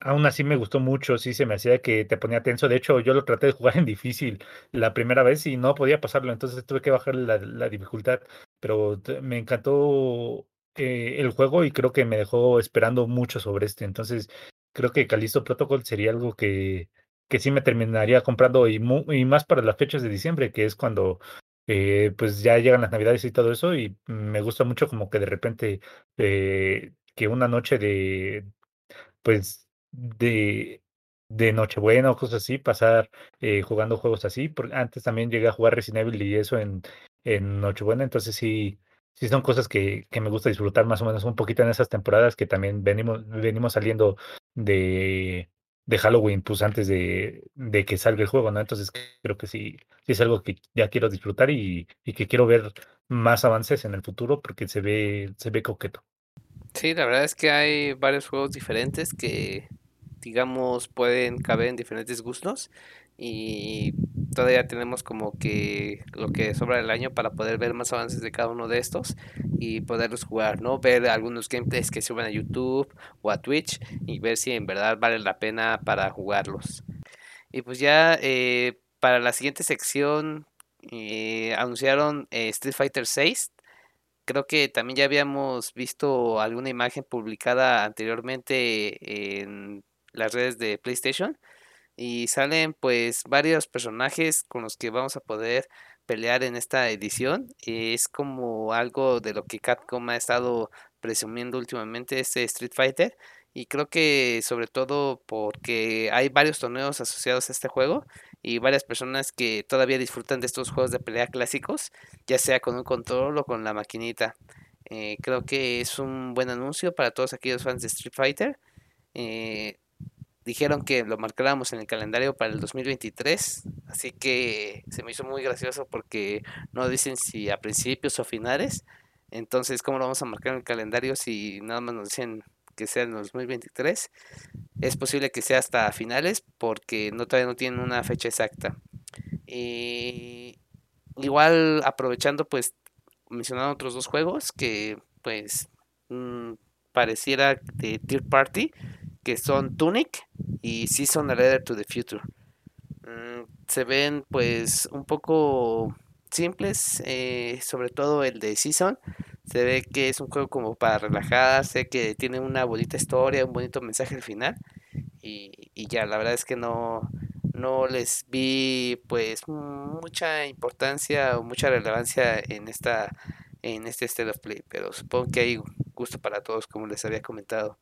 aún así me gustó mucho. Sí, se me hacía que te ponía tenso. De hecho, yo lo traté de jugar en difícil la primera vez y no podía pasarlo, entonces tuve que bajar la, la dificultad. Pero me encantó eh, el juego y creo que me dejó esperando mucho sobre este. Entonces, creo que Callisto Protocol sería algo que, que sí me terminaría comprando y, y más para las fechas de diciembre, que es cuando eh, pues ya llegan las navidades y todo eso y me gusta mucho como que de repente eh, que una noche de pues de de Nochebuena o cosas así, pasar eh, jugando juegos así, porque antes también llegué a jugar Resident Evil y eso en, en Nochebuena, entonces sí, sí son cosas que, que me gusta disfrutar más o menos un poquito en esas temporadas que también venimos, venimos saliendo de, de Halloween, pues antes de, de, que salga el juego, ¿no? Entonces creo que sí, sí es algo que ya quiero disfrutar y, y, que quiero ver más avances en el futuro porque se ve, se ve coqueto. Sí, la verdad es que hay varios juegos diferentes que, digamos, pueden caber en diferentes gustos y todavía tenemos como que lo que sobra del año para poder ver más avances de cada uno de estos y poderlos jugar, ¿no? Ver algunos gameplays que suben a YouTube o a Twitch y ver si en verdad vale la pena para jugarlos. Y pues ya eh, para la siguiente sección eh, anunciaron eh, Street Fighter 6. Creo que también ya habíamos visto alguna imagen publicada anteriormente en las redes de PlayStation y salen pues varios personajes con los que vamos a poder pelear en esta edición. Es como algo de lo que Capcom ha estado presumiendo últimamente este Street Fighter y creo que sobre todo porque hay varios torneos asociados a este juego y varias personas que todavía disfrutan de estos juegos de pelea clásicos, ya sea con un control o con la maquinita. Eh, creo que es un buen anuncio para todos aquellos fans de Street Fighter. Eh, dijeron que lo marcáramos en el calendario para el 2023, así que se me hizo muy gracioso porque no dicen si a principios o finales. Entonces, ¿cómo lo vamos a marcar en el calendario si nada más nos dicen que sea en el 2023? Es posible que sea hasta finales porque no todavía no tienen una fecha exacta. Y igual aprovechando pues mencionando otros dos juegos que pues mm, pareciera de third party que son Tunic y Season a Letter to the Future. Mm, se ven pues un poco simples, eh, sobre todo el de Season. Se ve que es un juego como para relajarse, que tiene una bonita historia, un bonito mensaje al final. Y, ya, la verdad es que no, no les vi pues mucha importancia o mucha relevancia en esta en este State of Play, pero supongo que hay gusto para todos como les había comentado.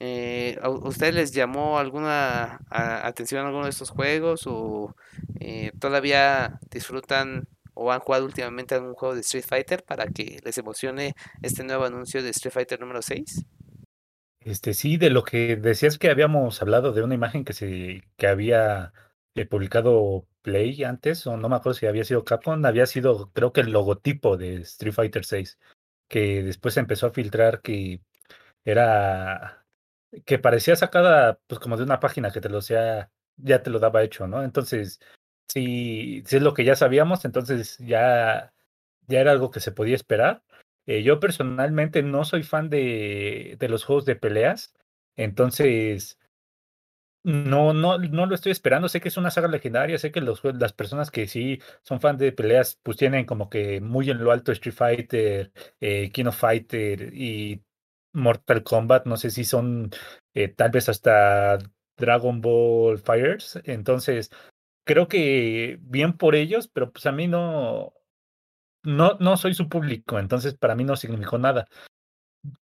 Eh, ¿A ustedes les llamó alguna atención alguno de estos juegos o eh, todavía disfrutan o han jugado últimamente algún juego de Street Fighter para que les emocione este nuevo anuncio de Street Fighter número 6? Este, sí, de lo que decías que habíamos hablado de una imagen que se, que había eh, publicado Play antes, o no me acuerdo si había sido Capcom, había sido, creo que el logotipo de Street Fighter 6, que después se empezó a filtrar que era, que parecía sacada, pues como de una página que te lo sea, ya te lo daba hecho, ¿no? Entonces, si, si es lo que ya sabíamos, entonces ya, ya era algo que se podía esperar. Eh, yo personalmente no soy fan de, de los juegos de peleas, entonces no, no, no lo estoy esperando. Sé que es una saga legendaria, sé que los, las personas que sí son fan de peleas, pues tienen como que muy en lo alto Street Fighter, eh, King of Fighter y Mortal Kombat. No sé si son eh, tal vez hasta Dragon Ball Fighters. Entonces, creo que bien por ellos, pero pues a mí no, no, no soy su público, entonces para mí no significó nada.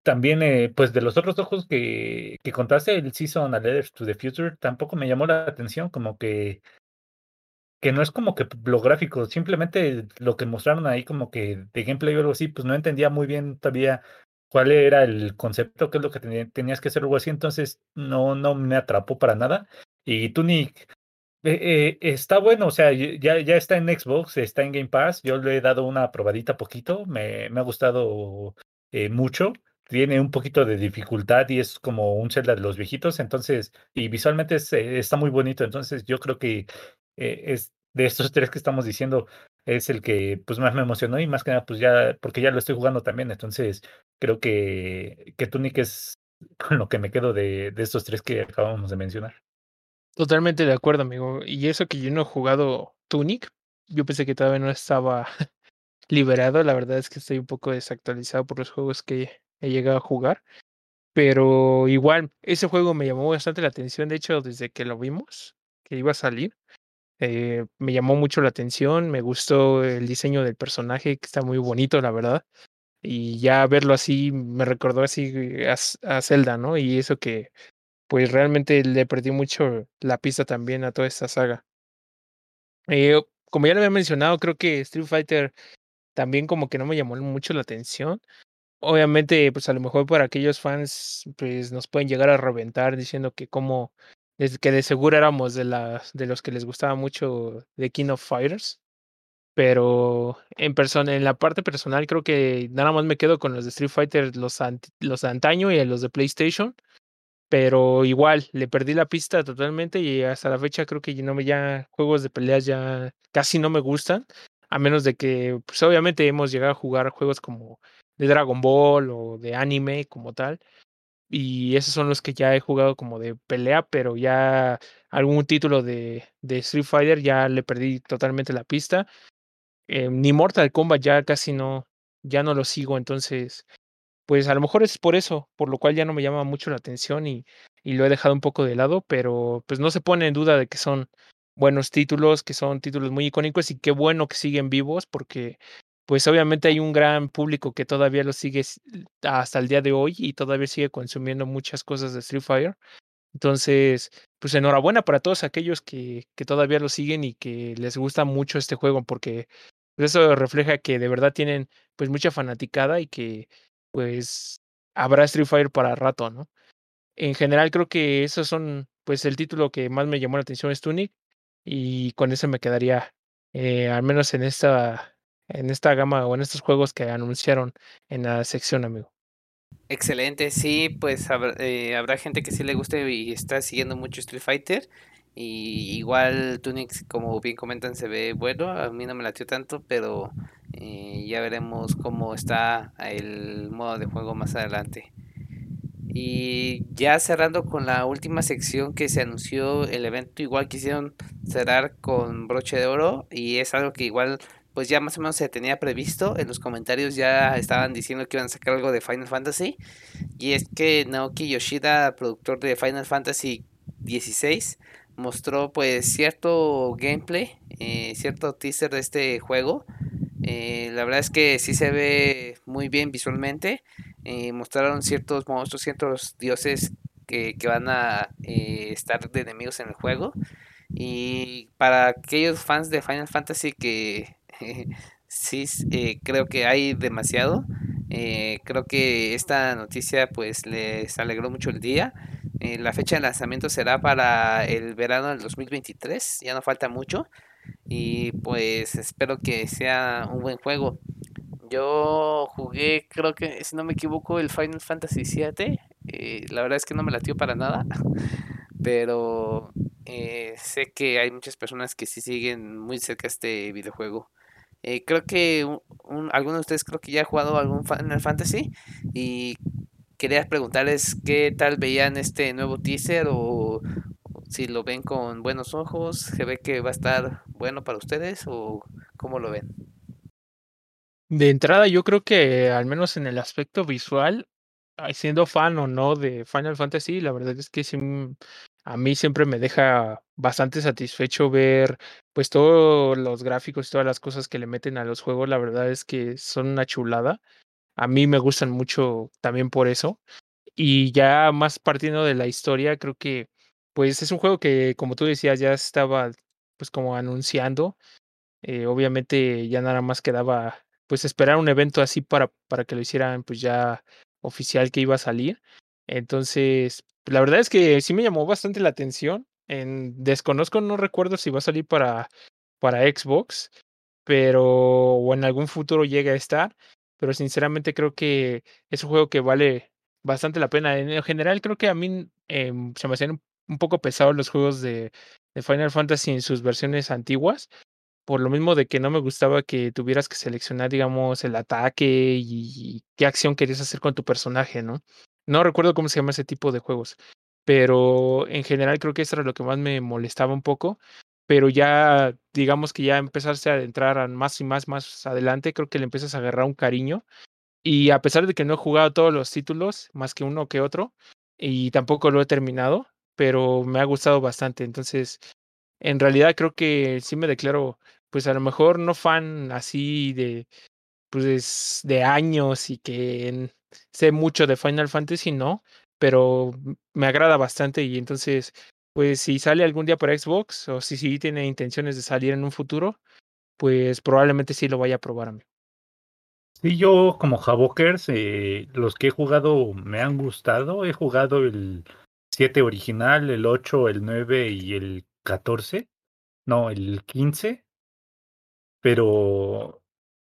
También, eh, pues de los otros ojos que, que contaste, el Season a Letter to the Future, tampoco me llamó la atención, como que, que no es como que lo gráfico, simplemente lo que mostraron ahí como que de gameplay o algo así, pues no entendía muy bien todavía cuál era el concepto, qué es lo que tenías que hacer algo así, entonces no, no me atrapó para nada. Y Tunic, eh, eh, está bueno, o sea, ya, ya está en Xbox, está en Game Pass. Yo le he dado una probadita poquito, me, me ha gustado eh, mucho. Tiene un poquito de dificultad y es como un Zelda de los viejitos, entonces, y visualmente está muy bonito. Entonces, yo creo que es de estos <laughs> tres que estamos diciendo, es el que pues más me emocionó y más que nada, pues ya, porque ya lo estoy jugando también. Entonces, creo que, que Tunic es con lo que me quedo de, de estos tres que acabamos de mencionar. Totalmente de acuerdo, amigo. Y eso que yo no he jugado Tunic, yo pensé que todavía no estaba <laughs> liberado. La verdad es que estoy un poco desactualizado por los juegos que he llegado a jugar. Pero igual, ese juego me llamó bastante la atención. De hecho, desde que lo vimos, que iba a salir, eh, me llamó mucho la atención. Me gustó el diseño del personaje, que está muy bonito, la verdad. Y ya verlo así me recordó así a, a Zelda, ¿no? Y eso que pues realmente le perdí mucho la pista también a toda esta saga. Eh, como ya lo había mencionado, creo que Street Fighter también como que no me llamó mucho la atención. Obviamente, pues a lo mejor para aquellos fans, pues nos pueden llegar a reventar diciendo que que de seguro éramos de las de los que les gustaba mucho The King of Fighters. Pero en persona, en la parte personal, creo que nada más me quedo con los de Street Fighter, los, los de antaño y los de PlayStation pero igual le perdí la pista totalmente y hasta la fecha creo que no me ya juegos de peleas ya casi no me gustan, a menos de que pues obviamente hemos llegado a jugar juegos como de Dragon Ball o de anime como tal. Y esos son los que ya he jugado como de pelea, pero ya algún título de, de Street Fighter ya le perdí totalmente la pista. Eh, ni Mortal Kombat ya casi no, ya no lo sigo, entonces pues a lo mejor es por eso, por lo cual ya no me llama mucho la atención y, y lo he dejado un poco de lado, pero pues no se pone en duda de que son buenos títulos, que son títulos muy icónicos y qué bueno que siguen vivos porque pues obviamente hay un gran público que todavía lo sigue hasta el día de hoy y todavía sigue consumiendo muchas cosas de Street Fighter. Entonces, pues enhorabuena para todos aquellos que, que todavía lo siguen y que les gusta mucho este juego porque eso refleja que de verdad tienen pues mucha fanaticada y que pues habrá Street Fighter para rato, ¿no? En general creo que esos son, pues el título que más me llamó la atención es Tunic y con eso me quedaría, eh, al menos en esta, en esta gama o en estos juegos que anunciaron en la sección, amigo. Excelente, sí, pues habrá, eh, habrá gente que sí le guste y está siguiendo mucho Street Fighter. Y igual Tunic, como bien comentan, se ve bueno. A mí no me latió tanto, pero eh, ya veremos cómo está el modo de juego más adelante. Y ya cerrando con la última sección que se anunció el evento, igual quisieron cerrar con broche de oro y es algo que igual pues ya más o menos se tenía previsto. En los comentarios ya estaban diciendo que iban a sacar algo de Final Fantasy. Y es que Naoki Yoshida, productor de Final Fantasy XVI, mostró pues cierto gameplay, eh, cierto teaser de este juego. Eh, la verdad es que sí se ve muy bien visualmente. Eh, mostraron ciertos monstruos, ciertos dioses que, que van a estar de enemigos en el juego. Y para aquellos fans de Final Fantasy que <laughs> sí, eh, creo que hay demasiado. Eh, creo que esta noticia pues les alegró mucho el día. Eh, la fecha de lanzamiento será para el verano del 2023, ya no falta mucho. Y pues espero que sea un buen juego. Yo jugué, creo que si no me equivoco, el Final Fantasy VII. la verdad es que no me latió para nada. <laughs> Pero sé que hay muchas personas que sí siguen muy cerca este videojuego. Eh, creo que un, alguno de ustedes creo que ya ha jugado algún Final Fantasy y quería preguntarles qué tal veían este nuevo teaser o, si lo ven con buenos ojos, se ve que va a estar bueno para ustedes o cómo lo ven. De entrada, yo creo que al menos en el aspecto visual, siendo fan o no de Final Fantasy, la verdad es que sí, a mí siempre me deja bastante satisfecho ver pues todos los gráficos y todas las cosas que le meten a los juegos, la verdad es que son una chulada. A mí me gustan mucho también por eso. Y ya más partiendo de la historia, creo que pues es un juego que como tú decías ya estaba pues como anunciando. Eh, obviamente ya nada más quedaba pues esperar un evento así para, para que lo hicieran pues ya oficial que iba a salir. Entonces, la verdad es que sí me llamó bastante la atención. En, desconozco, no recuerdo si va a salir para, para Xbox, pero o en algún futuro llega a estar. Pero sinceramente creo que es un juego que vale bastante la pena. En general, creo que a mí em, se me hacían un poco pesados los juegos de, de Final Fantasy en sus versiones antiguas por lo mismo de que no me gustaba que tuvieras que seleccionar, digamos, el ataque y, qué acción querías hacer con tu personaje, ¿no? No recuerdo cómo se llama ese tipo de juegos, pero en general creo que eso era lo que más me molestaba un poco. Pero ya, digamos que ya empezaste a entrar más y más, más adelante, creo que le empiezas a agarrar un cariño. Y a pesar de que no he jugado todos los títulos, más que uno que otro, y tampoco lo he terminado, pero me ha gustado bastante. Entonces, en realidad creo que sí me declaro, pues a lo mejor no fan así de, pues de años y que sé mucho de Final Fantasy, no, pero me agrada bastante y entonces, pues si sale algún día para Xbox o si sí tiene intenciones de salir en un futuro, pues probablemente sí lo vaya a probar a mí. Sí, yo como Javokers, eh, los que he jugado me han gustado. He jugado el 7 original, el 8, el 9 y el 14. No, el 15. Pero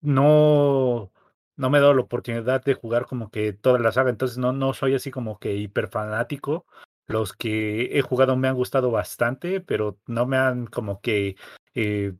no, no me he dado la oportunidad de jugar como que toda la saga, entonces no, no soy así como que hiper fanático. Los que he jugado me han gustado bastante, pero no me han como que, eh,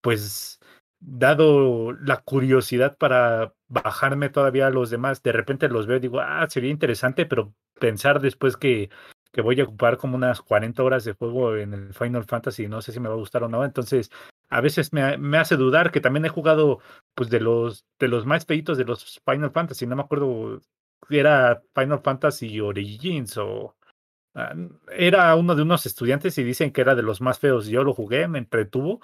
pues, dado la curiosidad para bajarme todavía a los demás. De repente los veo y digo, ah, sería interesante, pero pensar después que, que voy a ocupar como unas 40 horas de juego en el Final Fantasy, no sé si me va a gustar o no. Entonces, a veces me, me, hace dudar que también he jugado pues de los de los más feitos de los Final Fantasy, no me acuerdo era Final Fantasy Origins o ah, era uno de unos estudiantes y dicen que era de los más feos. Yo lo jugué, me entretuvo,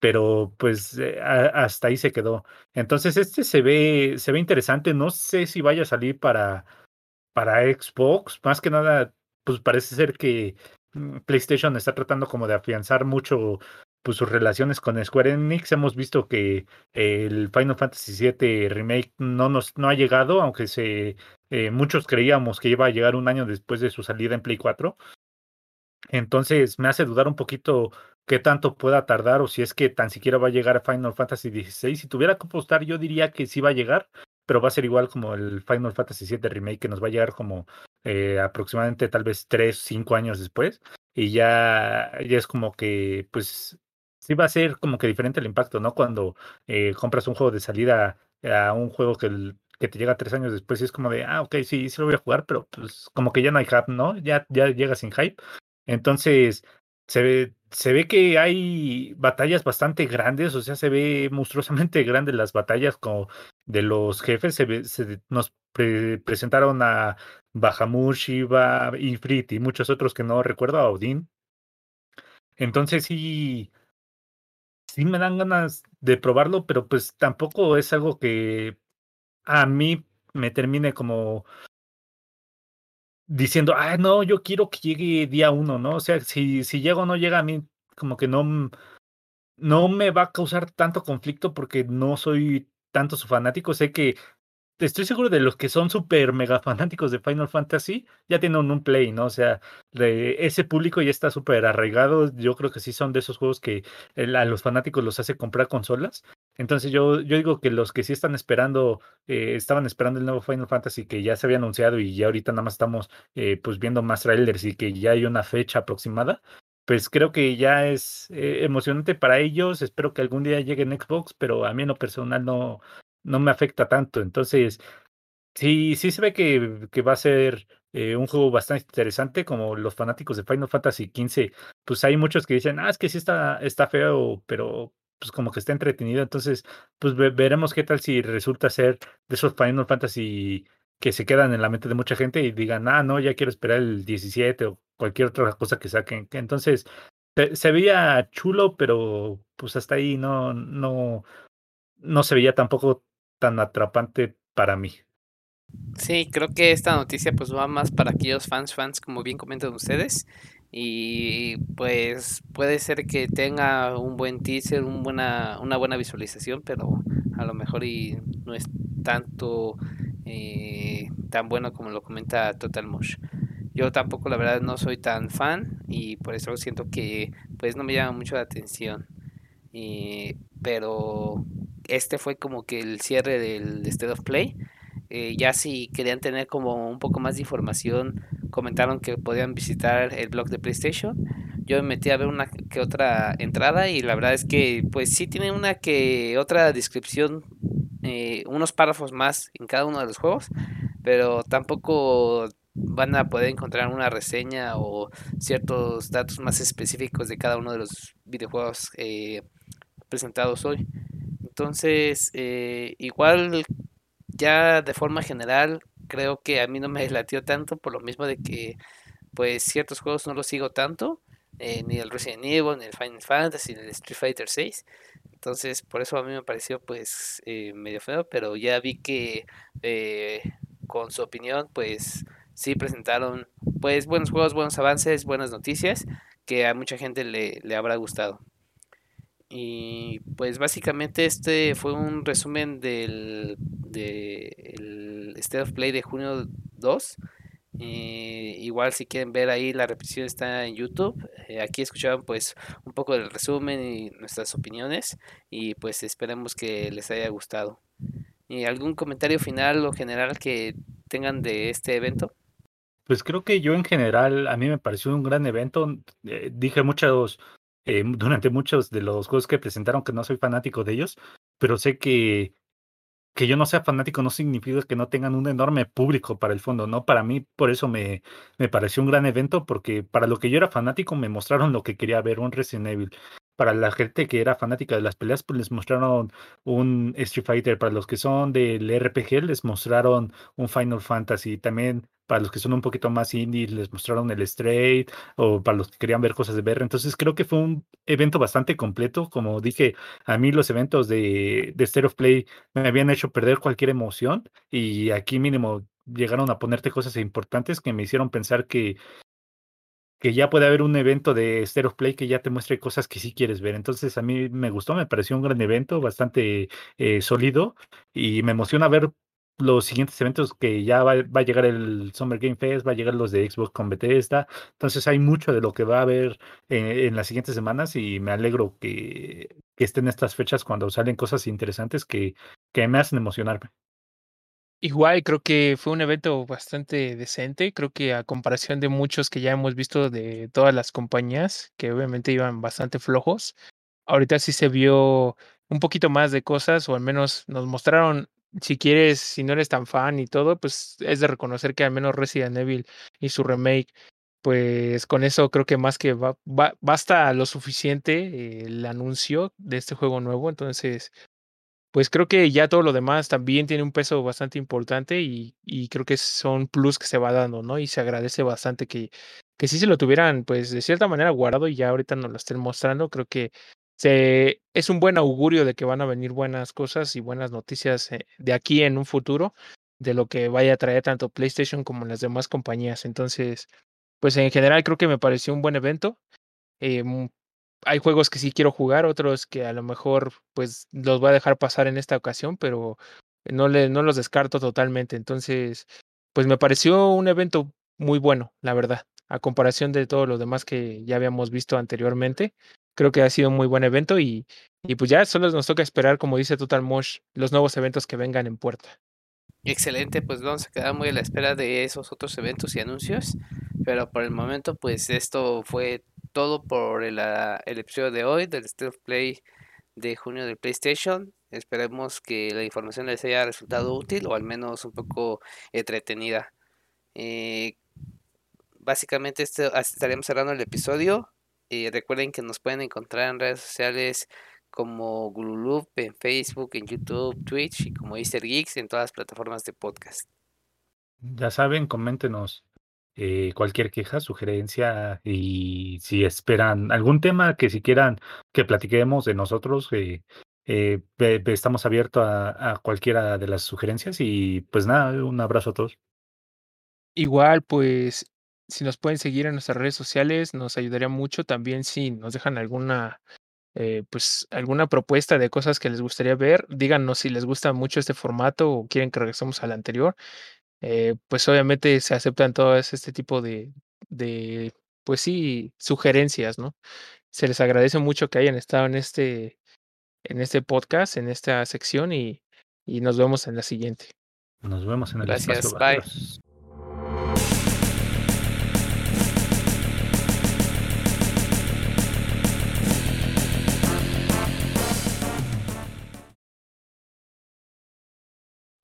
pero pues eh, hasta ahí se quedó. Entonces este se ve se ve interesante, no sé si vaya a salir para para Xbox, más que nada pues parece ser que mm, PlayStation está tratando como de afianzar mucho pues sus relaciones con Square Enix. Hemos visto que el Final Fantasy VII Remake no nos no ha llegado, aunque se eh, muchos creíamos que iba a llegar un año después de su salida en Play 4. Entonces me hace dudar un poquito qué tanto pueda tardar o si es que tan siquiera va a llegar a Final Fantasy XVI. Si tuviera que apostar, yo diría que sí va a llegar, pero va a ser igual como el Final Fantasy VII Remake, que nos va a llegar como eh, aproximadamente tal vez 3, 5 años después. Y ya, ya es como que, pues, sí va a ser como que diferente el impacto, ¿no? Cuando eh, compras un juego de salida a un juego que, te llega tres años después y es como de, ah, ok, sí, sí lo voy a jugar, pero pues como que ya no hay hype, ¿no? Ya, ya llega sin hype. Entonces, se ve, se ve que hay batallas bastante grandes, o sea, se ve monstruosamente <laughs> grandes las batallas como de los jefes. Se, se nos presentaron a Bahamut, Shiva, Ifrit y muchos otros que no recuerdo, a Odín. Entonces sí, sí me dan ganas de probarlo, pero pues tampoco es algo que a mí me termine como diciendo, ah, no, yo quiero que llegue día uno, ¿no? O sea, si, si llega o no llega a mí, como que no, no me va a causar tanto conflicto porque no soy tanto su fanático. Sé que estoy seguro de los que son súper mega fanáticos de Final Fantasy, ya tienen un play, ¿no? O sea, de ese público ya está súper arraigado. Yo creo que sí son de esos juegos que a los fanáticos los hace comprar consolas. Entonces yo, yo digo que los que sí están esperando, eh, estaban esperando el nuevo Final Fantasy que ya se había anunciado y ya ahorita nada más estamos eh, pues viendo más trailers y que ya hay una fecha aproximada, pues creo que ya es eh, emocionante para ellos. Espero que algún día llegue en Xbox, pero a mí en lo personal no, no me afecta tanto. Entonces, sí, sí se ve que, que va a ser un juego bastante interesante, como los fanáticos de Final Fantasy XV, pues hay muchos que dicen, ah, es que sí está, está feo, pero pues como que está entretenido. Entonces, pues veremos qué tal si resulta ser de esos Final Fantasy que se quedan en la mente de mucha gente y digan, ah, no, ya quiero esperar el 17 o cualquier otra cosa que saquen. Entonces, se, veía chulo, pero pues hasta ahí no, no, no se veía tampoco tan atrapante para mí. Sí, creo que esta noticia pues va más para aquellos fans, fans, como bien comentan ustedes, y pues puede ser que tenga un buen teaser, un buena, una buena visualización, pero a lo mejor y no es tanto eh, tan bueno como lo comenta Total Mosh. Yo tampoco la verdad no soy tan fan y por eso siento que pues no me llama mucho la atención. pero este fue como que el cierre del State of Play. Eh, ya si querían tener como un poco más de información comentaron que podían visitar el blog de PlayStation. Yo me metí a ver una que otra entrada y la verdad es que pues sí tiene una que otra descripción, eh, unos párrafos más en cada uno de los juegos, pero tampoco van a poder encontrar una reseña o ciertos datos más específicos de cada uno de los videojuegos eh, presentados hoy. Entonces, eh, igual ya de forma general, creo que a mí no me <laughs> latió tanto por lo mismo de que pues ciertos juegos no los sigo tanto, eh, ni el Resident Evil, ni el Final Fantasy, ni el Street Fighter 6. Entonces, por eso a mí me pareció pues eh, medio feo, pero ya vi que eh, con su opinión pues sí presentaron pues buenos juegos, buenos avances, buenas noticias que a mucha gente le, le habrá gustado. Y pues básicamente este fue un resumen del de State of Play de junio 2. Eh, igual si quieren ver ahí la repetición está en YouTube. Eh, aquí escuchaban pues un poco del resumen y nuestras opiniones y pues esperemos que les haya gustado. ¿Y algún comentario final o general que tengan de este evento? Pues creo que yo en general a mí me pareció un gran evento. Eh, dije muchos eh, durante muchos de los juegos que presentaron que no soy fanático de ellos, pero sé que que yo no sea fanático no significa que no tengan un enorme público para el fondo, ¿no? Para mí, por eso me, me pareció un gran evento, porque para lo que yo era fanático me mostraron lo que quería ver, un Resident Evil. Para la gente que era fanática de las peleas, pues les mostraron un Street Fighter. Para los que son del RPG, les mostraron un Final Fantasy. También para los que son un poquito más indie, les mostraron el Straight, o para los que querían ver cosas de VR. Entonces creo que fue un evento bastante completo. Como dije, a mí los eventos de, de State of Play me habían hecho perder cualquier emoción y aquí mínimo llegaron a ponerte cosas importantes que me hicieron pensar que que ya puede haber un evento de Stereo Play que ya te muestre cosas que sí quieres ver. Entonces a mí me gustó, me pareció un gran evento, bastante eh, sólido y me emociona ver los siguientes eventos que ya va, a llegar el Summer Game Fest, va a llegar los de Xbox con Bethesda. Entonces hay mucho de lo que va a haber eh, en las siguientes semanas y me alegro que, que estén estas fechas cuando salen cosas interesantes que, que me hacen emocionarme. Igual creo que fue un evento bastante decente, creo que a comparación de muchos que ya hemos visto de todas las compañías, que obviamente iban bastante flojos, ahorita sí se vio un poquito más de cosas, o al menos nos mostraron, si quieres, si no eres tan fan y todo, pues es de reconocer que al menos Resident Evil y su remake, pues con eso creo que más que va, basta lo suficiente el anuncio de este juego nuevo, entonces pues creo que ya todo lo demás también tiene un peso bastante importante y, y, creo que son plus que se va dando, ¿no? Y se agradece bastante que, que sí se lo tuvieran, pues de cierta manera guardado y ya ahorita nos lo estén mostrando. Creo que se, es un buen augurio de que van a venir buenas cosas y buenas noticias eh, de aquí en un futuro, de lo que vaya a traer tanto PlayStation como las demás compañías. Entonces, pues en general creo que me pareció un buen evento. Eh, hay juegos que sí quiero jugar, otros que a lo mejor pues los voy a dejar pasar en esta ocasión, pero no, le, no los descarto totalmente. Entonces, pues me pareció un evento muy bueno, la verdad, a comparación de todo lo demás que ya habíamos visto anteriormente. Creo que ha sido un muy buen evento y, y pues ya solo nos toca esperar, como dice Total Mosh, los nuevos eventos que vengan en puerta. Excelente, pues vamos a quedar muy a la espera de esos otros eventos y anuncios, pero por el momento pues esto fue todo por el, ah, el, episodio de hoy del State of Play de junio del PlayStation. Esperemos que la información les haya resultado útil o al menos un poco entretenida. Eh, básicamente esto, estaremos cerrando el episodio. Y recuerden que nos pueden encontrar en redes sociales como Gululup, en Facebook, en YouTube, Twitch y como Easter Geeks en todas las plataformas de podcast. Ya saben, coméntenos eh, cualquier queja, sugerencia y si esperan algún tema que si quieran que platiquemos de nosotros, eh, eh, estamos abiertos a, a, cualquiera de las sugerencias y pues nada, un abrazo a todos. Igual, pues si nos pueden seguir en nuestras redes sociales, nos ayudaría mucho también si nos dejan alguna pues alguna propuesta de cosas que les gustaría ver, díganos si les gusta mucho este formato o quieren que regresemos al anterior eh, pues obviamente se aceptan todas este tipo de, de, pues sí, sugerencias, ¿no? Se les agradece mucho que hayan estado en este, en este podcast, en esta sección y, y nos vemos en la siguiente. Nos vemos en el Gracias, espacio. bye.